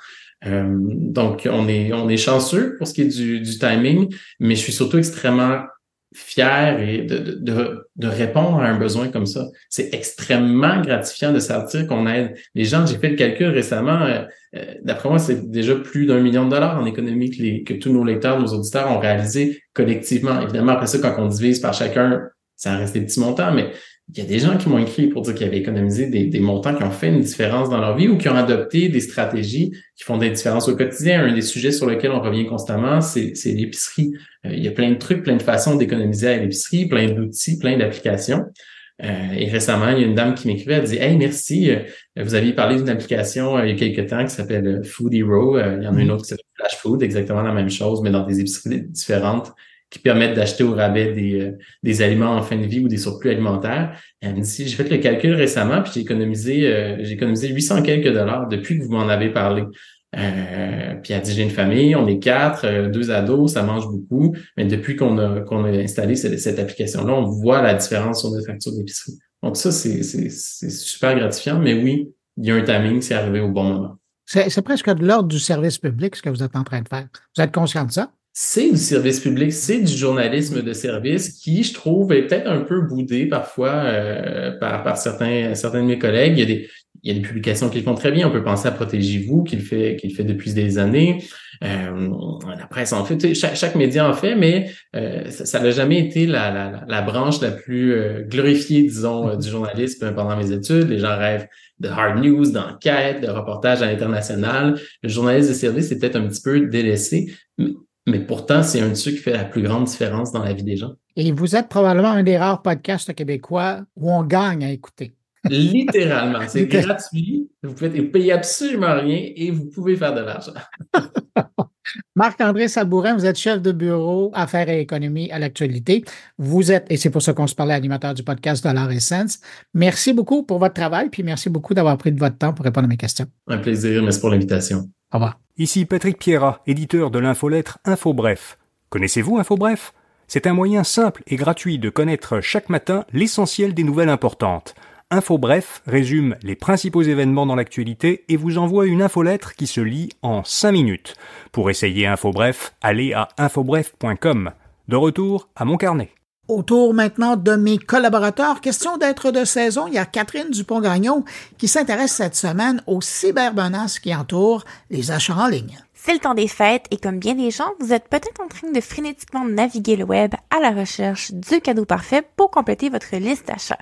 Euh, donc, on est, on est chanceux pour ce qui est du, du timing, mais je suis surtout extrêmement fier et de, de, de, répondre à un besoin comme ça. C'est extrêmement gratifiant de sentir qu'on aide les gens. J'ai fait le calcul récemment. Euh, euh, d'après moi, c'est déjà plus d'un million de dollars en économie que, les, que tous nos lecteurs, nos auditeurs ont réalisé collectivement. Évidemment, après ça, quand on divise par chacun, ça reste des petits montants, mais il y a des gens qui m'ont écrit pour dire qu'ils avaient économisé des, des, montants qui ont fait une différence dans leur vie ou qui ont adopté des stratégies qui font des différences au quotidien. Un des sujets sur lesquels on revient constamment, c'est l'épicerie. Euh, il y a plein de trucs, plein de façons d'économiser à l'épicerie, plein d'outils, plein d'applications. Euh, et récemment, il y a une dame qui m'écrivait, elle dit Hey, merci, euh, vous aviez parlé d'une application il y a quelques temps qui s'appelle Food Hero. il y en a une mm-hmm. autre qui s'appelle Flash Food, exactement la même chose, mais dans des épiceries différentes qui permettent d'acheter au rabais des, euh, des aliments en fin de vie ou des surplus alimentaires. Elle me j'ai fait le calcul récemment, puis j'ai économisé, euh, j'ai économisé 800 quelques dollars depuis que vous m'en avez parlé. Euh, puis elle dit, j'ai une famille, on est quatre, euh, deux ados, ça mange beaucoup, mais depuis qu'on a, qu'on a installé cette, cette application-là, on voit la différence sur nos factures d'épicerie. Donc ça, c'est, c'est, c'est super gratifiant, mais oui, il y a un timing, c'est arrivé au bon moment. C'est, c'est presque de l'ordre du service public, ce que vous êtes en train de faire. Vous êtes conscient de ça? C'est du service public, c'est du journalisme de service qui, je trouve, est peut-être un peu boudé parfois euh, par, certains, certains de mes collègues. Il y, a des, il y a des publications qui le font très bien. On peut penser à Protégez-vous, qui le fait, fait depuis des années. Euh, la presse en fait, chaque, chaque média en fait, mais euh, ça n'a jamais été la, la, branche la plus euh, glorifiée, disons, du journalisme pendant mes études. Les gens rêvent de hard news, d'enquête, de reportage à l'international. Le journalisme de service est peut-être un petit peu délaissé. Mais pourtant, c'est un de ceux qui fait la plus grande différence dans la vie des gens. Et vous êtes probablement un des rares podcasts québécois où on gagne à écouter. Littéralement. C'est *laughs* gratuit. Vous pouvez payer absolument rien et vous pouvez faire de l'argent. *laughs* Marc-André Sabourin, vous êtes chef de bureau Affaires et économie à l'actualité. Vous êtes, et c'est pour ça qu'on se parlait, animateur du podcast Dollar Essence. Merci beaucoup pour votre travail, puis merci beaucoup d'avoir pris de votre temps pour répondre à mes questions. Un plaisir. Merci pour l'invitation. Au revoir. Ici Patrick Pierrat, éditeur de l'infolettre InfoBref. Connaissez-vous InfoBref? C'est un moyen simple et gratuit de connaître chaque matin l'essentiel des nouvelles importantes. InfoBref résume les principaux événements dans l'actualité et vous envoie une infolettre qui se lit en 5 minutes. Pour essayer InfoBref, allez à infobref.com. De retour à mon carnet. Autour maintenant de mes collaborateurs, question d'être de saison, il y a Catherine Dupont-Gagnon qui s'intéresse cette semaine aux cybermenaces qui entourent les achats en ligne. C'est le temps des fêtes et comme bien des gens, vous êtes peut-être en train de frénétiquement naviguer le web à la recherche du cadeau parfait pour compléter votre liste d'achats.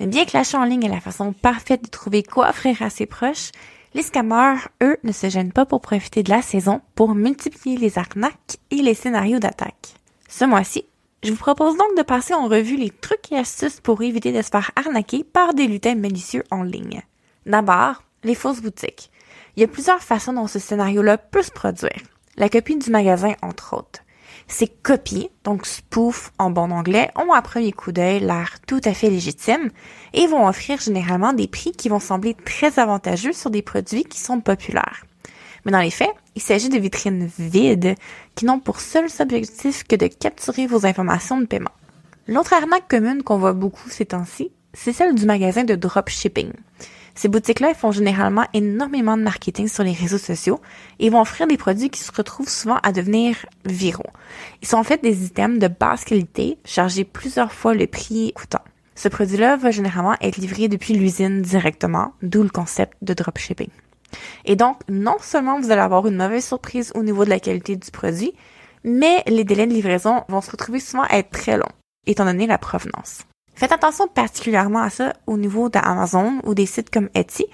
Mais bien que l'achat en ligne est la façon parfaite de trouver quoi offrir à ses proches, Les scammers, eux, ne se gênent pas pour profiter de la saison pour multiplier les arnaques et les scénarios d'attaque. Ce mois-ci, je vous propose donc de passer en revue les trucs et astuces pour éviter de se faire arnaquer par des lutins malicieux en ligne. D'abord, les fausses boutiques. Il y a plusieurs façons dont ce scénario-là peut se produire. La copie du magasin, entre autres. Ces copies, donc spoof en bon anglais, ont à premier coup d'œil l'air tout à fait légitime et vont offrir généralement des prix qui vont sembler très avantageux sur des produits qui sont populaires. Mais dans les faits, il s'agit de vitrines vides qui n'ont pour seul objectif que de capturer vos informations de paiement. L'autre arnaque commune qu'on voit beaucoup ces temps-ci, c'est celle du magasin de dropshipping. Ces boutiques-là font généralement énormément de marketing sur les réseaux sociaux et vont offrir des produits qui se retrouvent souvent à devenir viraux. Ils sont en fait des items de basse qualité, chargés plusieurs fois le prix coûtant. Ce produit-là va généralement être livré depuis l'usine directement, d'où le concept de dropshipping. Et donc, non seulement vous allez avoir une mauvaise surprise au niveau de la qualité du produit, mais les délais de livraison vont se retrouver souvent à être très longs, étant donné la provenance. Faites attention particulièrement à ça au niveau d'Amazon ou des sites comme Etsy,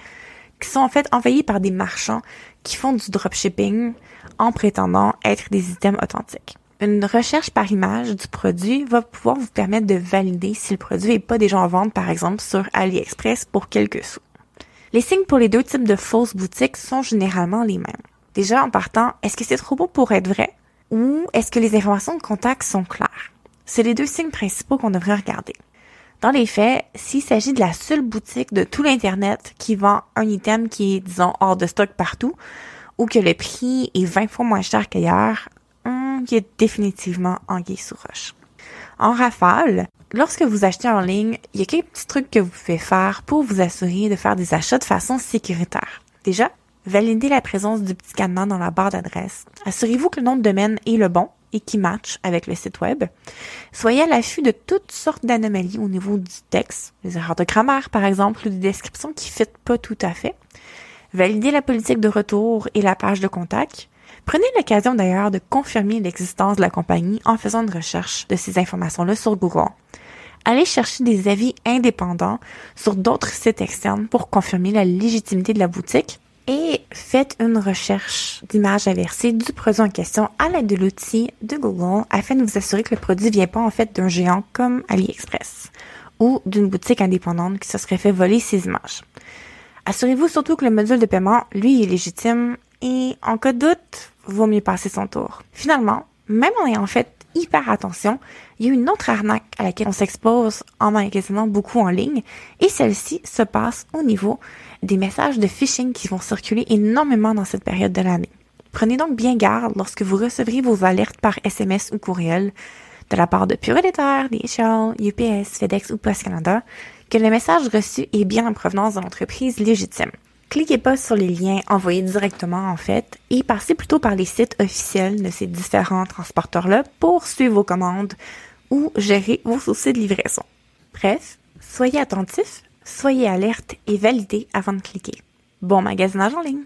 qui sont en fait envahis par des marchands qui font du dropshipping en prétendant être des items authentiques. Une recherche par image du produit va pouvoir vous permettre de valider si le produit n'est pas déjà en vente, par exemple, sur AliExpress pour quelques sous. Les signes pour les deux types de fausses boutiques sont généralement les mêmes. Déjà, en partant, est-ce que c'est trop beau pour être vrai? Ou est-ce que les informations de contact sont claires? C'est les deux signes principaux qu'on devrait regarder. Dans les faits, s'il s'agit de la seule boutique de tout l'Internet qui vend un item qui est, disons, hors de stock partout, ou que le prix est 20 fois moins cher qu'ailleurs, hum, il est définitivement anguille sous roche. En rafale, lorsque vous achetez en ligne, il y a quelques petits trucs que vous pouvez faire pour vous assurer de faire des achats de façon sécuritaire. Déjà, validez la présence du petit cadenas dans la barre d'adresse. Assurez-vous que le nom de domaine est le bon et qui match avec le site web. Soyez à l'affût de toutes sortes d'anomalies au niveau du texte, des erreurs de grammaire par exemple, ou des descriptions qui ne pas tout à fait. Validez la politique de retour et la page de contact. Prenez l'occasion d'ailleurs de confirmer l'existence de la compagnie en faisant une recherche de ces informations-là sur Google. Allez chercher des avis indépendants sur d'autres sites externes pour confirmer la légitimité de la boutique et faites une recherche d'image inversée du produit en question à l'aide de l'outil de Google afin de vous assurer que le produit vient pas en fait d'un géant comme AliExpress ou d'une boutique indépendante qui se serait fait voler ses images. Assurez-vous surtout que le module de paiement, lui, est légitime et en cas de doute, vaut mieux passer son tour. Finalement, même en ayant fait hyper attention, il y a une autre arnaque à laquelle on s'expose en magasinant beaucoup en ligne et celle-ci se passe au niveau des messages de phishing qui vont circuler énormément dans cette période de l'année. Prenez donc bien garde lorsque vous recevrez vos alertes par SMS ou courriel de la part de Pure Éditeur, DHL, UPS, FedEx ou Post Canada que le message reçu est bien en provenance de l'entreprise légitime. Cliquez pas sur les liens envoyés directement en fait et passez plutôt par les sites officiels de ces différents transporteurs-là pour suivre vos commandes ou gérer vos soucis de livraison. Bref, soyez attentifs soyez alerte et validez avant de cliquer. Bon magasinage en ligne!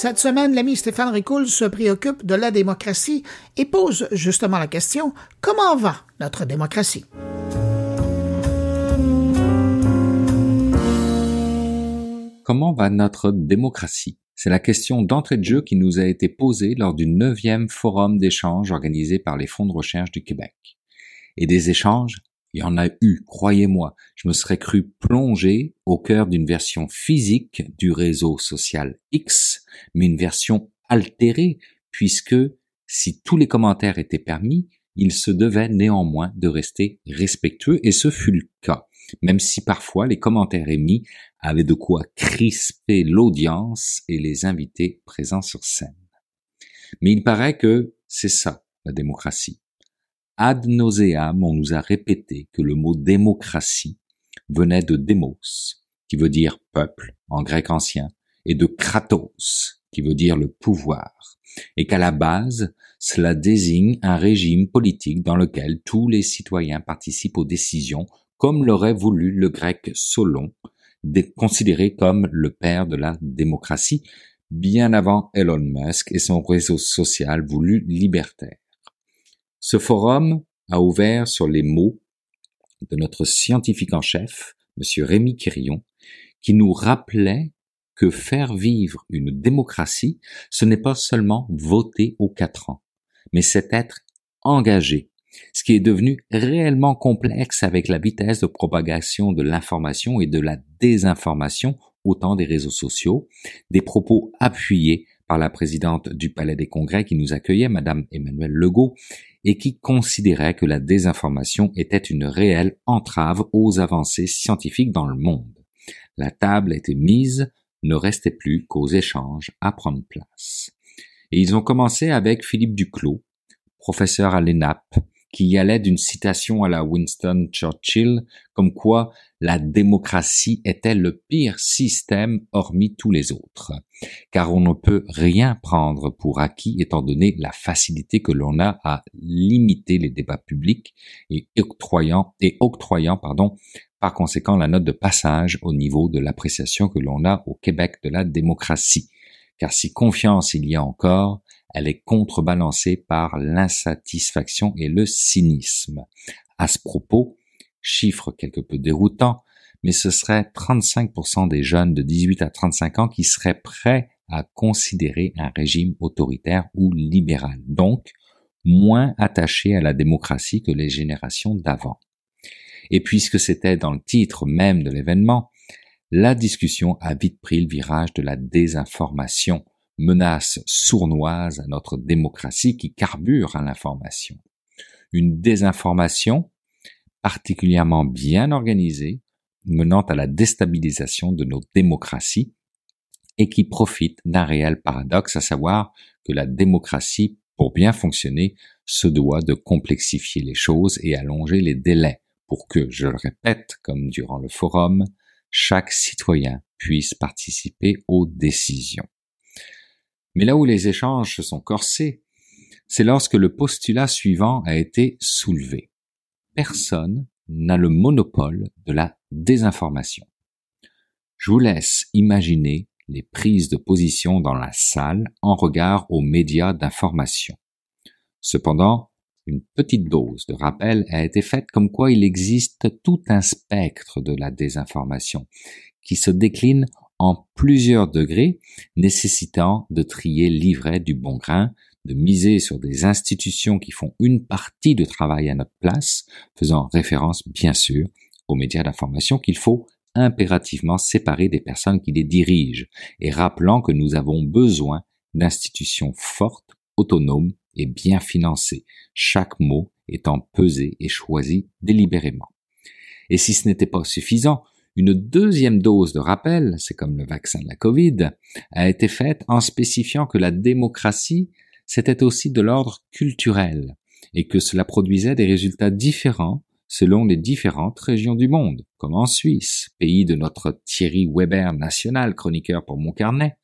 Cette semaine, l'ami Stéphane Ricoul se préoccupe de la démocratie et pose justement la question comment va notre démocratie? Comment va notre démocratie? C'est la question d'entrée de jeu qui nous a été posée lors du neuvième forum d'échange organisé par les fonds de recherche du Québec. Et des échanges, il y en a eu, croyez-moi. Je me serais cru plongé au cœur d'une version physique du réseau social X, mais une version altérée, puisque si tous les commentaires étaient permis, il se devait néanmoins de rester respectueux, et ce fut le cas même si parfois les commentaires émis avaient de quoi crisper l'audience et les invités présents sur scène. Mais il paraît que c'est ça, la démocratie. Ad nauseam, on nous a répété que le mot démocratie venait de démos, qui veut dire peuple en grec ancien, et de kratos, qui veut dire le pouvoir, et qu'à la base, cela désigne un régime politique dans lequel tous les citoyens participent aux décisions comme l'aurait voulu le grec Solon, considéré comme le père de la démocratie, bien avant Elon Musk et son réseau social voulu libertaire. Ce forum a ouvert sur les mots de notre scientifique en chef, M. Rémi Quirion, qui nous rappelait que faire vivre une démocratie, ce n'est pas seulement voter aux quatre ans, mais c'est être engagé, ce qui est devenu réellement complexe avec la vitesse de propagation de l'information et de la désinformation au temps des réseaux sociaux, des propos appuyés par la présidente du Palais des Congrès qui nous accueillait, Madame Emmanuelle Legault, et qui considérait que la désinformation était une réelle entrave aux avancées scientifiques dans le monde. La table était mise, ne restait plus qu'aux échanges à prendre place. Et ils ont commencé avec Philippe Duclos, professeur à l'ENAP, qui allait d'une citation à la Winston Churchill, comme quoi la démocratie était le pire système hormis tous les autres, car on ne peut rien prendre pour acquis étant donné la facilité que l'on a à limiter les débats publics et octroyant, et octroyant pardon, par conséquent la note de passage au niveau de l'appréciation que l'on a au Québec de la démocratie. Car si confiance il y a encore, elle est contrebalancée par l'insatisfaction et le cynisme. À ce propos, chiffre quelque peu déroutant, mais ce serait 35% des jeunes de 18 à 35 ans qui seraient prêts à considérer un régime autoritaire ou libéral, donc moins attachés à la démocratie que les générations d'avant. Et puisque c'était dans le titre même de l'événement, la discussion a vite pris le virage de la désinformation, menace sournoise à notre démocratie qui carbure à l'information. Une désinformation particulièrement bien organisée, menant à la déstabilisation de nos démocraties et qui profite d'un réel paradoxe, à savoir que la démocratie, pour bien fonctionner, se doit de complexifier les choses et allonger les délais pour que, je le répète, comme durant le forum, chaque citoyen puisse participer aux décisions. Mais là où les échanges se sont corsés, c'est lorsque le postulat suivant a été soulevé. Personne n'a le monopole de la désinformation. Je vous laisse imaginer les prises de position dans la salle en regard aux médias d'information. Cependant, une petite dose de rappel a été faite comme quoi il existe tout un spectre de la désinformation qui se décline en plusieurs degrés, nécessitant de trier l'ivraie du bon grain, de miser sur des institutions qui font une partie de travail à notre place, faisant référence bien sûr aux médias d'information qu'il faut impérativement séparer des personnes qui les dirigent et rappelant que nous avons besoin d'institutions fortes, autonomes et bien financées, chaque mot étant pesé et choisi délibérément. Et si ce n'était pas suffisant, une deuxième dose de rappel, c'est comme le vaccin de la Covid, a été faite en spécifiant que la démocratie, c'était aussi de l'ordre culturel et que cela produisait des résultats différents selon les différentes régions du monde, comme en Suisse, pays de notre Thierry Weber national, chroniqueur pour mon carnet,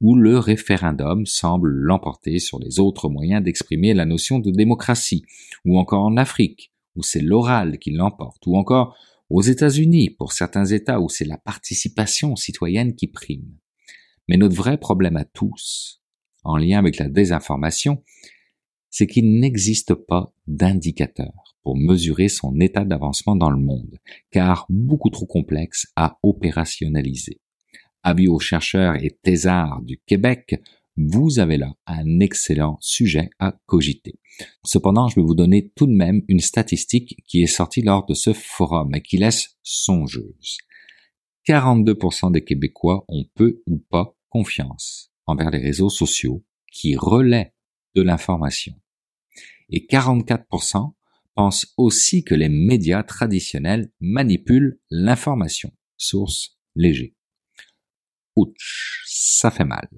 où le référendum semble l'emporter sur les autres moyens d'exprimer la notion de démocratie, ou encore en Afrique, où c'est l'oral qui l'emporte, ou encore aux États-Unis, pour certains États où c'est la participation citoyenne qui prime. Mais notre vrai problème à tous, en lien avec la désinformation, c'est qu'il n'existe pas d'indicateur pour mesurer son état d'avancement dans le monde, car beaucoup trop complexe à opérationnaliser. Avis aux chercheurs et thésards du Québec, vous avez là un excellent sujet à cogiter. Cependant, je vais vous donner tout de même une statistique qui est sortie lors de ce forum et qui laisse songeuse. 42% des Québécois ont peu ou pas confiance envers les réseaux sociaux qui relaient de l'information. Et 44% pensent aussi que les médias traditionnels manipulent l'information. Source léger. Ouch, ça fait mal.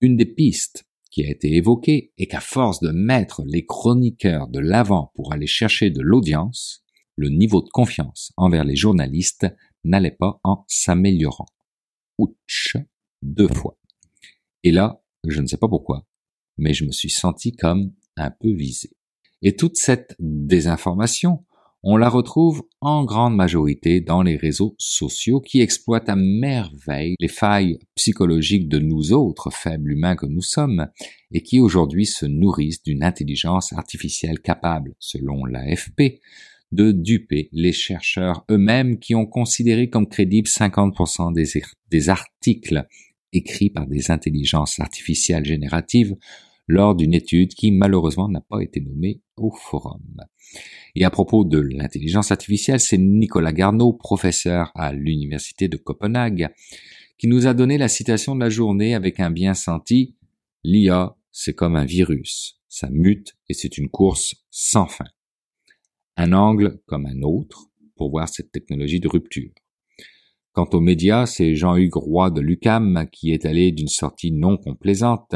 Une des pistes qui a été évoquée est qu'à force de mettre les chroniqueurs de l'avant pour aller chercher de l'audience, le niveau de confiance envers les journalistes n'allait pas en s'améliorant. Ouch, deux fois. Et là, je ne sais pas pourquoi, mais je me suis senti comme un peu visé. Et toute cette désinformation, on la retrouve en grande majorité dans les réseaux sociaux qui exploitent à merveille les failles psychologiques de nous autres faibles humains que nous sommes et qui aujourd'hui se nourrissent d'une intelligence artificielle capable, selon l'AFP, de duper les chercheurs eux-mêmes qui ont considéré comme crédibles 50% des, des articles écrits par des intelligences artificielles génératives lors d'une étude qui malheureusement n'a pas été nommée au forum. Et à propos de l'intelligence artificielle, c'est Nicolas Garneau, professeur à l'université de Copenhague, qui nous a donné la citation de la journée avec un bien senti L'IA, c'est comme un virus, ça mute et c'est une course sans fin. Un angle comme un autre pour voir cette technologie de rupture. Quant aux médias, c'est Jean-Hugues Roy de l'UCAM qui est allé d'une sortie non complaisante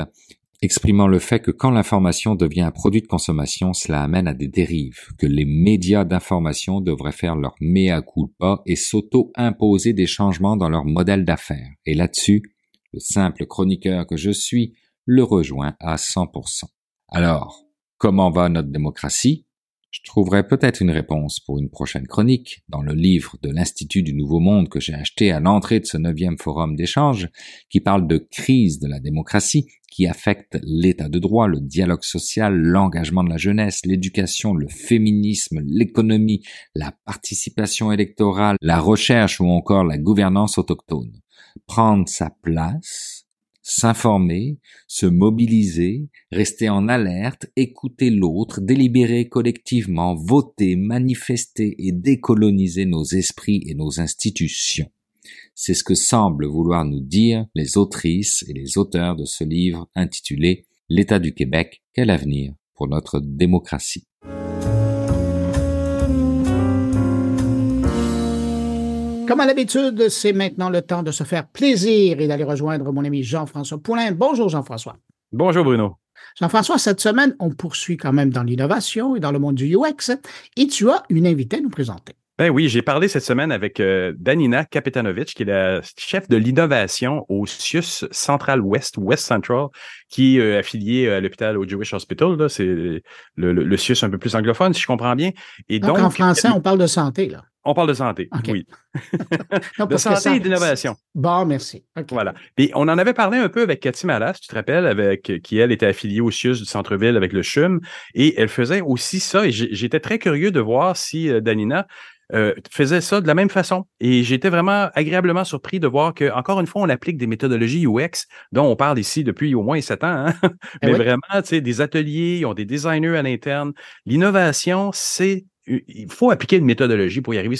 exprimant le fait que quand l'information devient un produit de consommation, cela amène à des dérives, que les médias d'information devraient faire leur mea culpa et s'auto-imposer des changements dans leur modèle d'affaires. Et là-dessus, le simple chroniqueur que je suis le rejoint à 100%. Alors, comment va notre démocratie? Je trouverai peut-être une réponse pour une prochaine chronique dans le livre de l'Institut du Nouveau Monde que j'ai acheté à l'entrée de ce neuvième forum d'échange qui parle de crise de la démocratie qui affecte l'état de droit, le dialogue social, l'engagement de la jeunesse, l'éducation, le féminisme, l'économie, la participation électorale, la recherche ou encore la gouvernance autochtone. Prendre sa place s'informer, se mobiliser, rester en alerte, écouter l'autre, délibérer collectivement, voter, manifester et décoloniser nos esprits et nos institutions. C'est ce que semblent vouloir nous dire les autrices et les auteurs de ce livre intitulé L'État du Québec, quel avenir pour notre démocratie? Comme à l'habitude, c'est maintenant le temps de se faire plaisir et d'aller rejoindre mon ami Jean-François Poulain. Bonjour Jean-François. Bonjour Bruno. Jean-François, cette semaine, on poursuit quand même dans l'innovation et dans le monde du UX et tu as une invitée à nous présenter. Ben oui, j'ai parlé cette semaine avec euh, Danina Kapetanovic, qui est la chef de l'innovation au CIUS Central West, West Central, qui est euh, affilié à l'hôpital au Jewish Hospital. C'est le, le, CIUS un peu plus anglophone, si je comprends bien. Et donc, donc en français, on parle de santé, là. On parle de santé, oui. *laughs* de santé et d'innovation. Bon, merci. Voilà. Puis on en avait parlé un peu avec Cathy Malas, tu te rappelles, avec qui elle était affiliée au CIUS du centre-ville avec le CHUM, et elle faisait aussi ça. Et j'étais très curieux de voir si euh, Danina euh, faisait ça de la même façon. Et j'étais vraiment agréablement surpris de voir que, encore une fois, on applique des méthodologies UX dont on parle ici depuis au moins sept ans. Hein. Eh Mais vraiment, tu sais, des ateliers, ils ont des designers à l'interne. L'innovation, c'est il faut appliquer une méthodologie pour y arriver.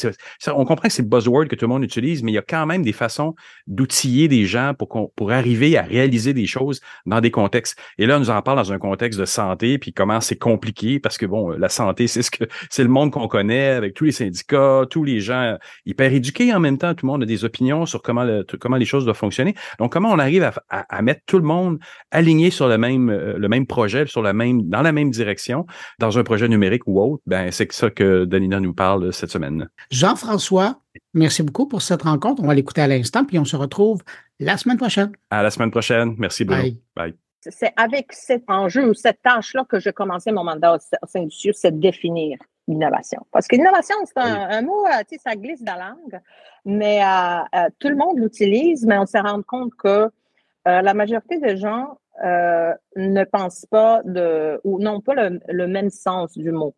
on comprend que c'est le buzzword que tout le monde utilise, mais il y a quand même des façons d'outiller des gens pour, pour arriver à réaliser des choses dans des contextes. Et là, on nous en parle dans un contexte de santé, puis comment c'est compliqué, parce que bon, la santé, c'est ce que c'est le monde qu'on connaît, avec tous les syndicats, tous les gens hyper éduqués en même temps, tout le monde a des opinions sur comment, comment les choses doivent fonctionner. Donc, comment on arrive à, mettre tout le monde aligné sur le même, euh, le même projet, sur la même, dans la même direction, dans un projet numérique ou autre, ben c'est ça que Danina nous parle cette semaine. Jean-François, merci beaucoup pour cette rencontre. On va l'écouter à l'instant, puis on se retrouve la semaine prochaine. À la semaine prochaine. Merci, Bruno. Bye. C'est avec cet enjeu ou cette tâche-là que j'ai commencé mon mandat au sein du CIUS, c'est de définir l'innovation. Parce que l'innovation, c'est un, mot, euh, tu sais, ça glisse dans la langue, mais euh, euh, tout le monde l'utilise, mais on s'est rendu compte que la majorité des gens ne pensent pas de, ou n'ont pas le, même sens du mot.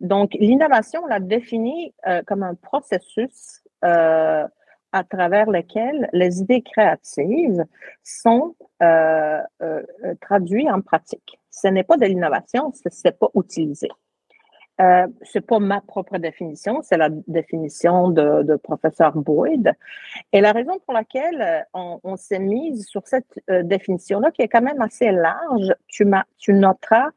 Donc, l'innovation, on l'a définit euh, comme un processus euh, à travers lequel les idées créatives sont euh, euh traduites en pratique. Ce n'est pas de l'innovation, ce n'est pas utilisé. Euh, c'est pas ma propre définition, c'est la définition de, professeur Boyd. Et la raison pour laquelle on, s'est mise sur cette définition-là, qui est quand même assez large, tu noteras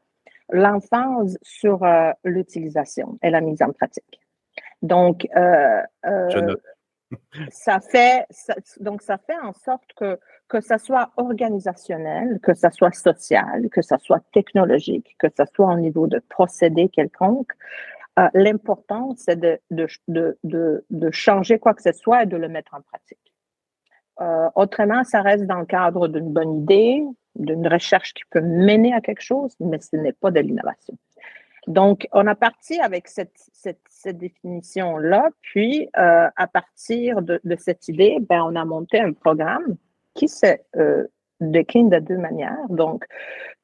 l'emphase sur euh, l'utilisation et la mise en pratique. Donc, euh, euh, ça fait donc ça fait en sorte que que ça soit organisationnel, que ça soit social, que ça soit technologique, que ça soit au niveau de procédé quelconque, l'important c'est de de, de, de, de, changer quoi que ce soit et de le mettre en pratique. autrement, ça reste dans le cadre d'une bonne idée, d'une recherche qui peut mener à quelque chose, mais ce n'est pas de l'innovation. Donc, on a parti avec cette, cette, définition-là, puis euh, à partir de, cette idée, ben, on a monté un programme qui se euh, décline de deux manières. Donc,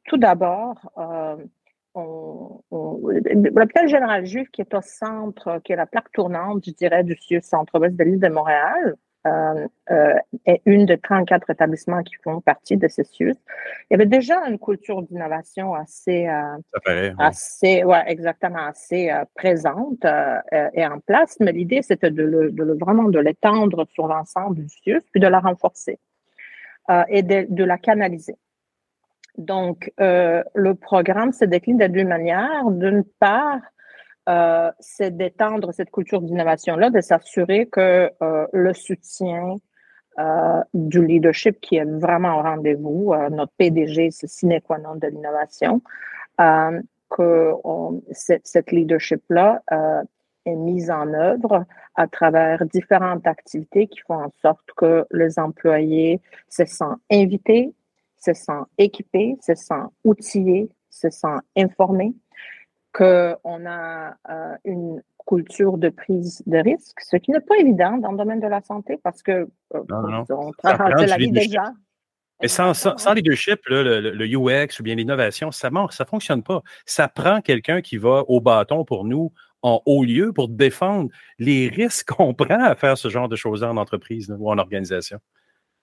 tout d'abord, euh, l'hôpital général juif qui est au centre, qui est la plaque tournante, je dirais, du centre-ouest de l'île de Montréal, est une de 34 établissements qui font partie de CESUS. Il y avait déjà une culture d'innovation assez, euh, assez, ouais, exactement, assez euh, présente euh, et en place, mais l'idée, c'était de, le, de le, vraiment de l'étendre sur l'ensemble du CIUS, puis de la renforcer et de, de, la canaliser. Donc, le programme se décline de deux manières. D'une part, euh, c'est d'étendre cette culture d'innovation-là, de s'assurer que euh, le soutien euh, du leadership qui est vraiment au rendez-vous, notre PDG, c'est sine qua non de l'innovation, que on, cette, leadership-là est mise en œuvre à travers différentes activités qui font en sorte que les employés se sentent invités, se sentent équipés, se sentent outillés, se sentent informés qu'on a euh, une culture de prise de risque, ce qui n'est pas évident dans le domaine de la santé parce que euh, on travaille la vie déjà. Mais sans, sans, leadership, le, le, UX ou bien l'innovation, ça ne ça fonctionne pas. Ça prend quelqu'un qui va au bâton pour nous en haut lieu pour défendre les risques qu'on *laughs* prend à faire ce genre de choses en entreprise ou en organisation.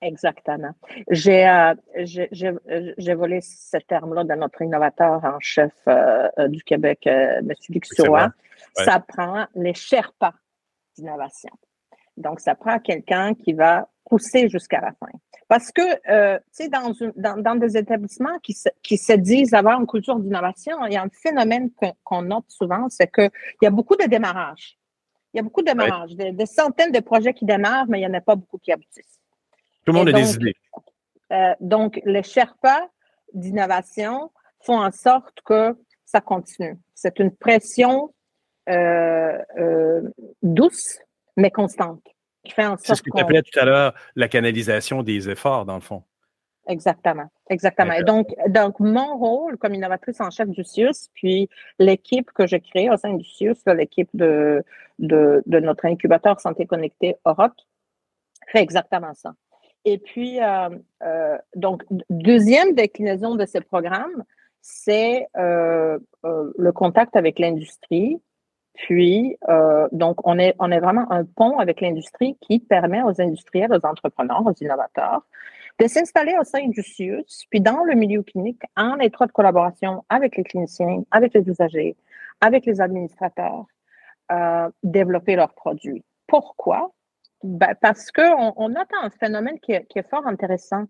Exactement. J'ai euh, j'ai volé ce terme-là de notre innovateur en chef euh, euh, du Québec, euh, M. Suroy. Ça prend les Sherpas d'innovation. Donc, ça prend quelqu'un qui va pousser jusqu'à la fin. Parce que, tu sais, dans, dans, dans, des établissements qui se, qui se disent avoir une culture d'innovation, il y a un phénomène qu'on note souvent, c'est qu'il y a beaucoup de démarrages. Il y a beaucoup de démarrages, des, centaines de projets qui démarrent, mais il n'y en a pas beaucoup qui aboutissent. Tout le monde a des idées. Euh, donc, les Sherpas d'innovation font en sorte que ça continue. C'est une pression euh, euh, douce, mais constante. C'est ce que tu appelais tout à l'heure la canalisation des efforts, dans le fond. Exactement, exactement. Et donc, donc, mon rôle comme innovatrice en chef du CIUS, puis l'équipe que j'ai créée au sein du CIUS, l'équipe de, de, de, notre incubateur Santé Connectée Europe, fait exactement ça. Et puis, euh, euh, donc, deuxième déclinaison de ce programme, c'est euh, le contact avec l'industrie. Puis, donc, on est, on est vraiment un pont avec l'industrie qui permet aux industriels, aux entrepreneurs, aux innovateurs de s'installer au sein du CIUS, puis dans le milieu clinique, en étroite collaboration avec les cliniciens, avec les usagers, avec les administrateurs, développer leurs produits. Pourquoi? Ben, parce qu'on on attend un phénomène qui est, qui est fort intéressant.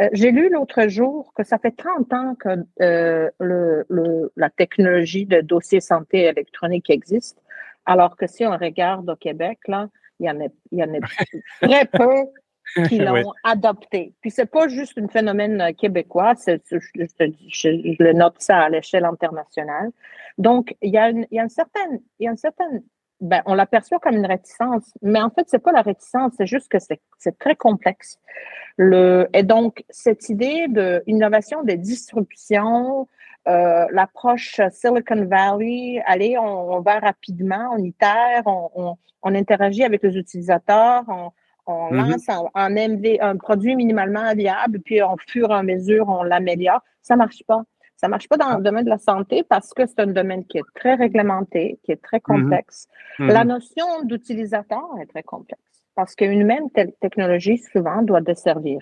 Euh, J'ai lu l'autre jour que ça fait 30 ans que euh, le, le, la technologie de dossier santé électronique existe, alors que si on regarde au Québec, là, il y en a, il y en a *laughs* très peu qui *laughs* l'ont adopté. Puis c'est pas juste un phénomène québécois, c'est, je, je, je, le note ça à l'échelle internationale. Donc, il y a une, il y a une certaine, il y a une certaine ben, on l'aperçoit comme une réticence, mais en fait, c'est pas la réticence, c'est juste que c'est très complexe. Le, et donc, cette idée d'innovation de disruption, euh, l'approche Silicon Valley, allez, on, on, va rapidement, on itère, on, on, on, interagit avec les utilisateurs, on, on mm-hmm. lance un, un, MV, un produit minimalement viable, puis en fur et à mesure, on l'améliore. Ça marche pas. Ça ne marche pas dans le domaine de la santé parce que c'est un domaine qui est très réglementé, qui est très mhm. complexe. Mhm. La notion d'utilisateur est très complexe parce qu'une même technologie, souvent, doit desservir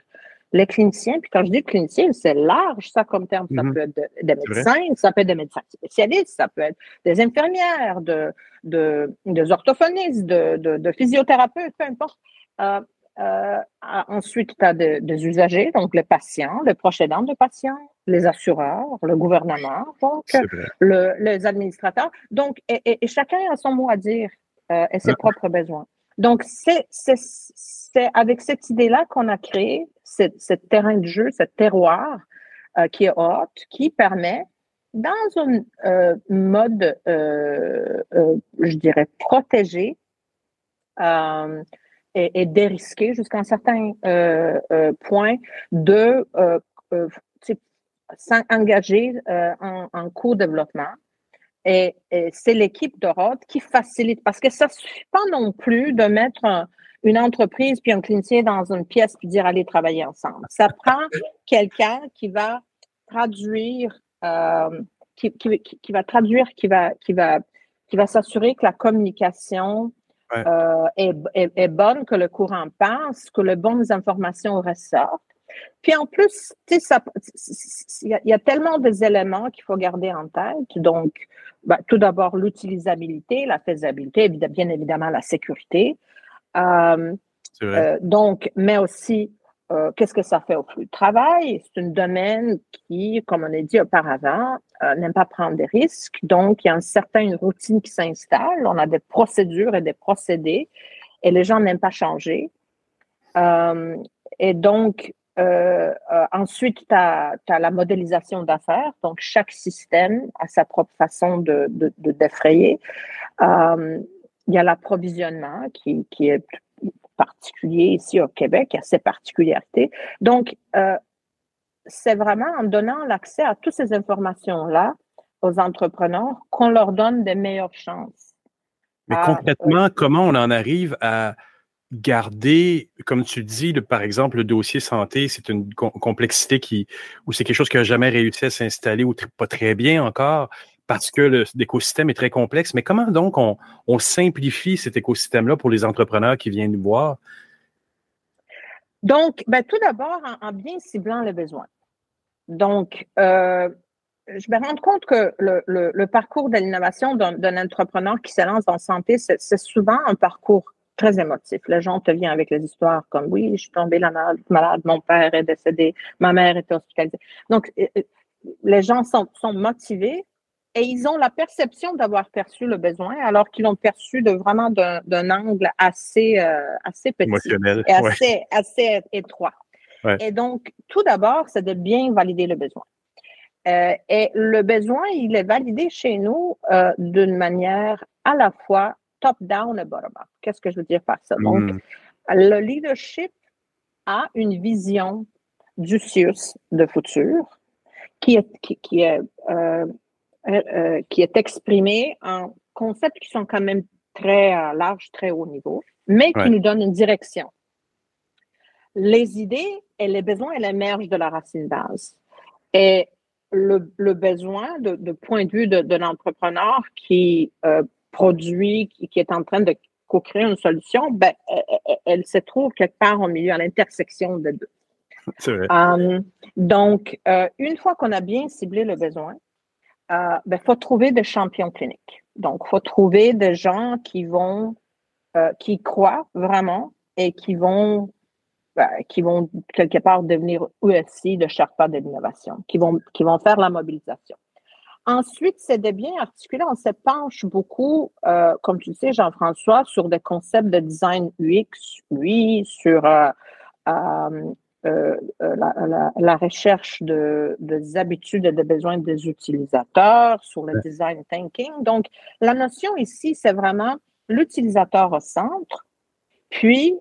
les cliniciens. Puis quand je dis clinicien, c'est large, ça, comme terme. Ça mhm. peut être des médecins, ça peut être des médecins spécialistes, ça peut être des infirmières, de, de, des orthophonistes, de, de, de physiothérapeutes, peu importe. Euh, euh, ensuite, tu as des usagers, donc les patients, les proches aidants de patients, les assureurs, le gouvernement, donc le, les administrateurs. Donc, et, et, chacun a son mot à dire euh, et ses propres besoins. Donc, c'est avec cette idée-là qu'on a créé ce, terrain de jeu, ce terroir euh, qui est haute, qui permet, dans un euh, mode, euh, je dirais, protégé, et dérisqué jusqu'à un certain euh, euh, point de euh, s'engager en, en co-développement et, c'est l'équipe de Rhodes qui facilite, parce que ça ne suffit pas non plus de mettre une entreprise puis un clinicien dans une pièce puis dire allez travailler ensemble. Ça prend quelqu'un qui va traduire, qui, va traduire, qui va, qui va s'assurer que la communication euh, est, est, bonne, que le courant passe, que les bonnes informations ressortent. Puis en plus, il y, a tellement d'éléments qu'il faut garder en tête. Donc, ben, tout d'abord, l'utilisabilité, la faisabilité, bien évidemment la sécurité. Euh, euh, donc, mais aussi, euh, qu'est-ce que ça fait au flux de travail? C'est un domaine qui, comme on a dit auparavant, n'aime pas prendre des risques. Donc, il y a une certaine routine qui s'installe. On a des procédures et des procédés et les gens n'aiment pas changer. et donc, euh, euh, ensuite, tu as, la modélisation d'affaires. Donc, chaque système a sa propre façon de, de, défrayer. Euh, il y a l'approvisionnement qui, qui, est particulier ici au Québec, il y a ses particularités. Donc, c'est vraiment en donnant l'accès à toutes ces informations-là aux entrepreneurs qu'on leur donne des meilleures chances. Mais concrètement, comment on en arrive à garder, comme tu dis, par exemple, le dossier santé, c'est une complexité qui, ou c'est quelque chose qui n'a jamais réussi à s'installer ou pas très bien encore parce que l'écosystème est très complexe. Mais comment donc on, simplifie cet écosystème-là pour les entrepreneurs qui viennent nous voir? Donc, ben, tout d'abord, en, bien ciblant les besoins. Donc, euh, je me rends compte que le, le parcours de l'innovation d'un entrepreneur qui se lance la santé, c'est souvent un parcours très émotif. Les gens te viennent avec les histoires comme oui, je suis tombée malade, mon père est décédé, ma mère était hospitalisée. Donc, euh, euh, les gens sont motivés et ils ont la perception d'avoir perçu le besoin alors qu'ils l'ont perçu de vraiment d'un angle assez, euh, assez petit et assez, assez étroit. Et donc, tout d'abord, c'est de bien valider le besoin. et le besoin, il est validé chez nous d'une manière à la fois top-down et bottom-up. Qu'est-ce que je veux dire par ça? Donc, hmm. le leadership a une vision du CIUS de futur qui est, qui, est, euh, euh, euh, qui est exprimée en concepts qui sont quand même très larges, très haut niveau, mais qui nous donnent une direction. Les idées et les besoins, elles émergent de la racine base. Et le, le besoin de, point de vue de, l'entrepreneur qui produit, qui, est en train de co-créer une solution, ben, elle, se trouve quelque part au milieu, à l'intersection de deux. Vrai. Um, donc, euh, une fois qu'on a bien ciblé le besoin, il euh, ben, faut trouver des champions cliniques. Donc, il faut trouver des gens qui vont, euh, qui croient vraiment et qui vont, ben, qui vont quelque part devenir USC de Sherpa de l'innovation, qui vont, qui vont faire la mobilisation. Ensuite, c'est de bien articuler. On se penche beaucoup, euh, comme tu le sais, Jean-François, sur des concepts de design UX, oui, sur euh, euh, la, recherche de, des habitudes et des besoins des utilisateurs, sur le design thinking. Donc, la notion ici, c'est vraiment l'utilisateur au centre, puis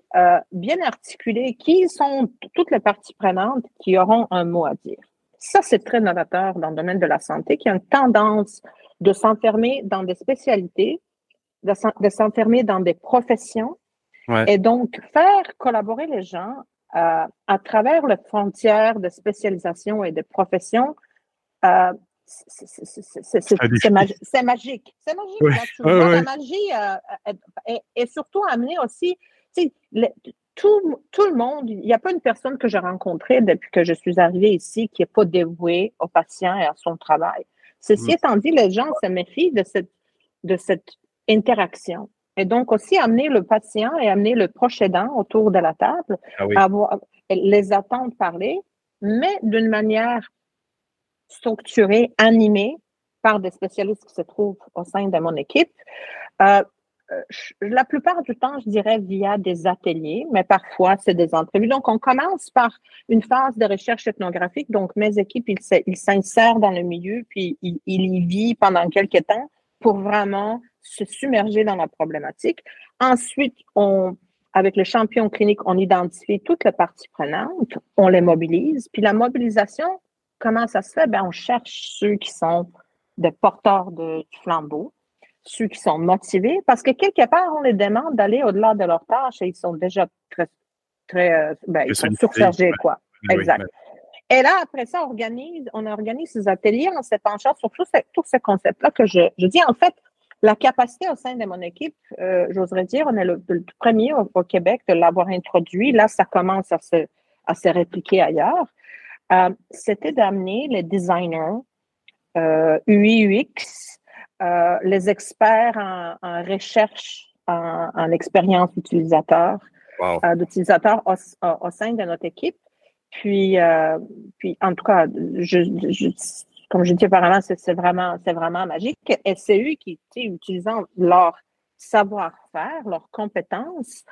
bien articuler qui sont toutes les parties prenantes qui auront un mot à dire. Ça, c'est très novateur dans le domaine de la santé, qui a une tendance de s'enfermer dans des spécialités, de s'enfermer dans des professions, et donc faire collaborer les gens euh, à travers les frontières de spécialisation et de profession. Euh, c'est magique. C'est magique. La magie euh, est, surtout amenée aussi tout, tout, le monde, il n'y a pas une personne que j'ai rencontrée depuis que je suis arrivée ici qui n'est pas dévouée au patient et à son travail. Ceci mm. étant dit, les gens se méfient de cette, de cette interaction. Et donc aussi amener le patient et amener le proche aidant autour de la table, ah les attendre parler, mais d'une manière structurée, animée par des spécialistes qui se trouvent au sein de mon équipe. Euh, euh, la plupart du temps, je dirais via des ateliers, mais parfois c'est des entrevues. Donc, on commence par une phase de recherche ethnographique. Donc, mes équipes, ils s'insèrent dans le milieu, puis ils, y vivent pendant quelques temps pour vraiment se submerger dans la problématique. Ensuite, on, avec le champion clinique, on identifie toutes les parties prenantes, on les mobilise. Puis la mobilisation, comment ça se fait? Ben, on cherche ceux qui sont des porteurs de, du flambeau, ceux qui sont motivés, parce que quelque part, on les demande d'aller au-delà de leurs tâches et ils sont déjà très, très, euh, ben, ils sont surchargés, quoi. exact. Et là, après ça, on organise, on organise ces ateliers en se penchant sur tous ces, tous ces concepts-là que je, je dis. En fait, la capacité au sein de mon équipe, euh, j'oserais dire, on est le, premier au, Québec de l'avoir introduit. Là, ça commence à se, à se répliquer ailleurs. Euh, C'était d'amener les designers euh, UI, UX, euh, les experts en, en recherche, en, en expérience utilisateur, wow. Euh, d'utilisateurs au, au, sein de notre équipe puis, euh, puis en tout cas, je, je, comme je dis auparavant, c'est vraiment, c'est vraiment magique. C'est eux qui, utilisant leur savoir-faire, leurs compétences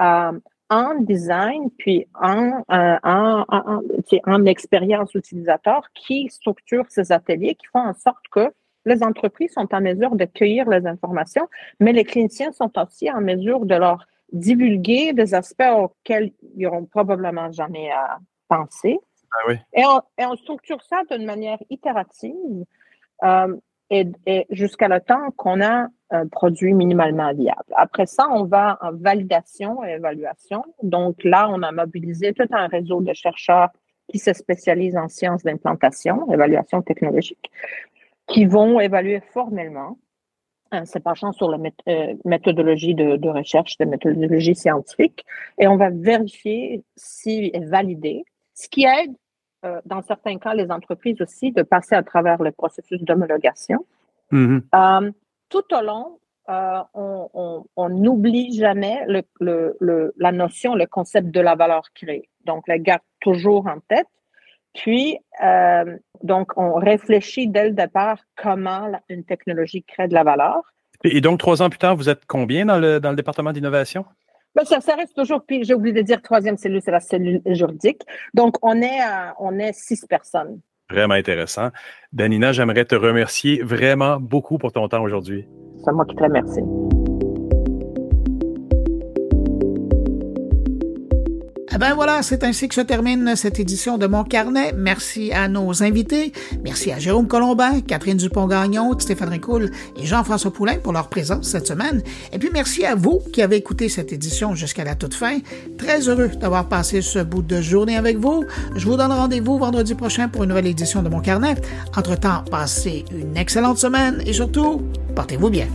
euh, en design, puis en, euh, en, en, en expérience utilisateur, qui structurent ces ateliers, qui font en sorte que les entreprises sont en mesure de cueillir les informations, mais les cliniciens sont aussi en mesure de leur divulguer des aspects auxquels ils n'auront probablement jamais à, Ah oui. et, on, et, on, structure ça d'une manière itérative euh, et, et jusqu'à le temps qu'on a un produit minimalement viable. Après ça, on va en validation et évaluation. Donc là, on a mobilisé tout un réseau de chercheurs qui se spécialisent en sciences d'implantation, évaluation technologique, qui vont évaluer formellement en se penchant sur la euh, méthodologie de, de, recherche, de méthodologie scientifique, et on va vérifier si est validé ce qui aide, euh, dans certains cas, les entreprises aussi de passer à travers le processus d'homologation. Mm-hmm. Euh, tout au long, euh, on n'oublie jamais le, le, le, la notion, le concept de la valeur créée. Donc, la garde toujours en tête. Puis, euh, donc, on réfléchit dès le départ comment la, une technologie crée de la valeur. Et, et donc, trois ans plus tard, vous êtes combien dans le, dans le département d'innovation? Ben, ça, ça, reste toujours, puis j'ai oublié de dire, troisième cellule, c'est la cellule juridique. Donc, on est, à, on est six personnes. Vraiment intéressant. Danina, j'aimerais te remercier vraiment beaucoup pour ton temps aujourd'hui. C'est moi qui te remercie. Eh ben voilà, c'est ainsi que se termine cette édition de Mon Carnet. Merci à nos invités. Merci à Jérôme Colombin, Catherine Dupont-Gagnon, Stéphane Ricoul et Jean-François Poulain pour leur présence cette semaine. Et puis merci à vous qui avez écouté cette édition jusqu'à la toute fin. Très heureux d'avoir passé ce bout de journée avec vous. Je vous donne rendez-vous vendredi prochain pour une nouvelle édition de Mon Carnet. Entre-temps, passez une excellente semaine et surtout, portez-vous bien.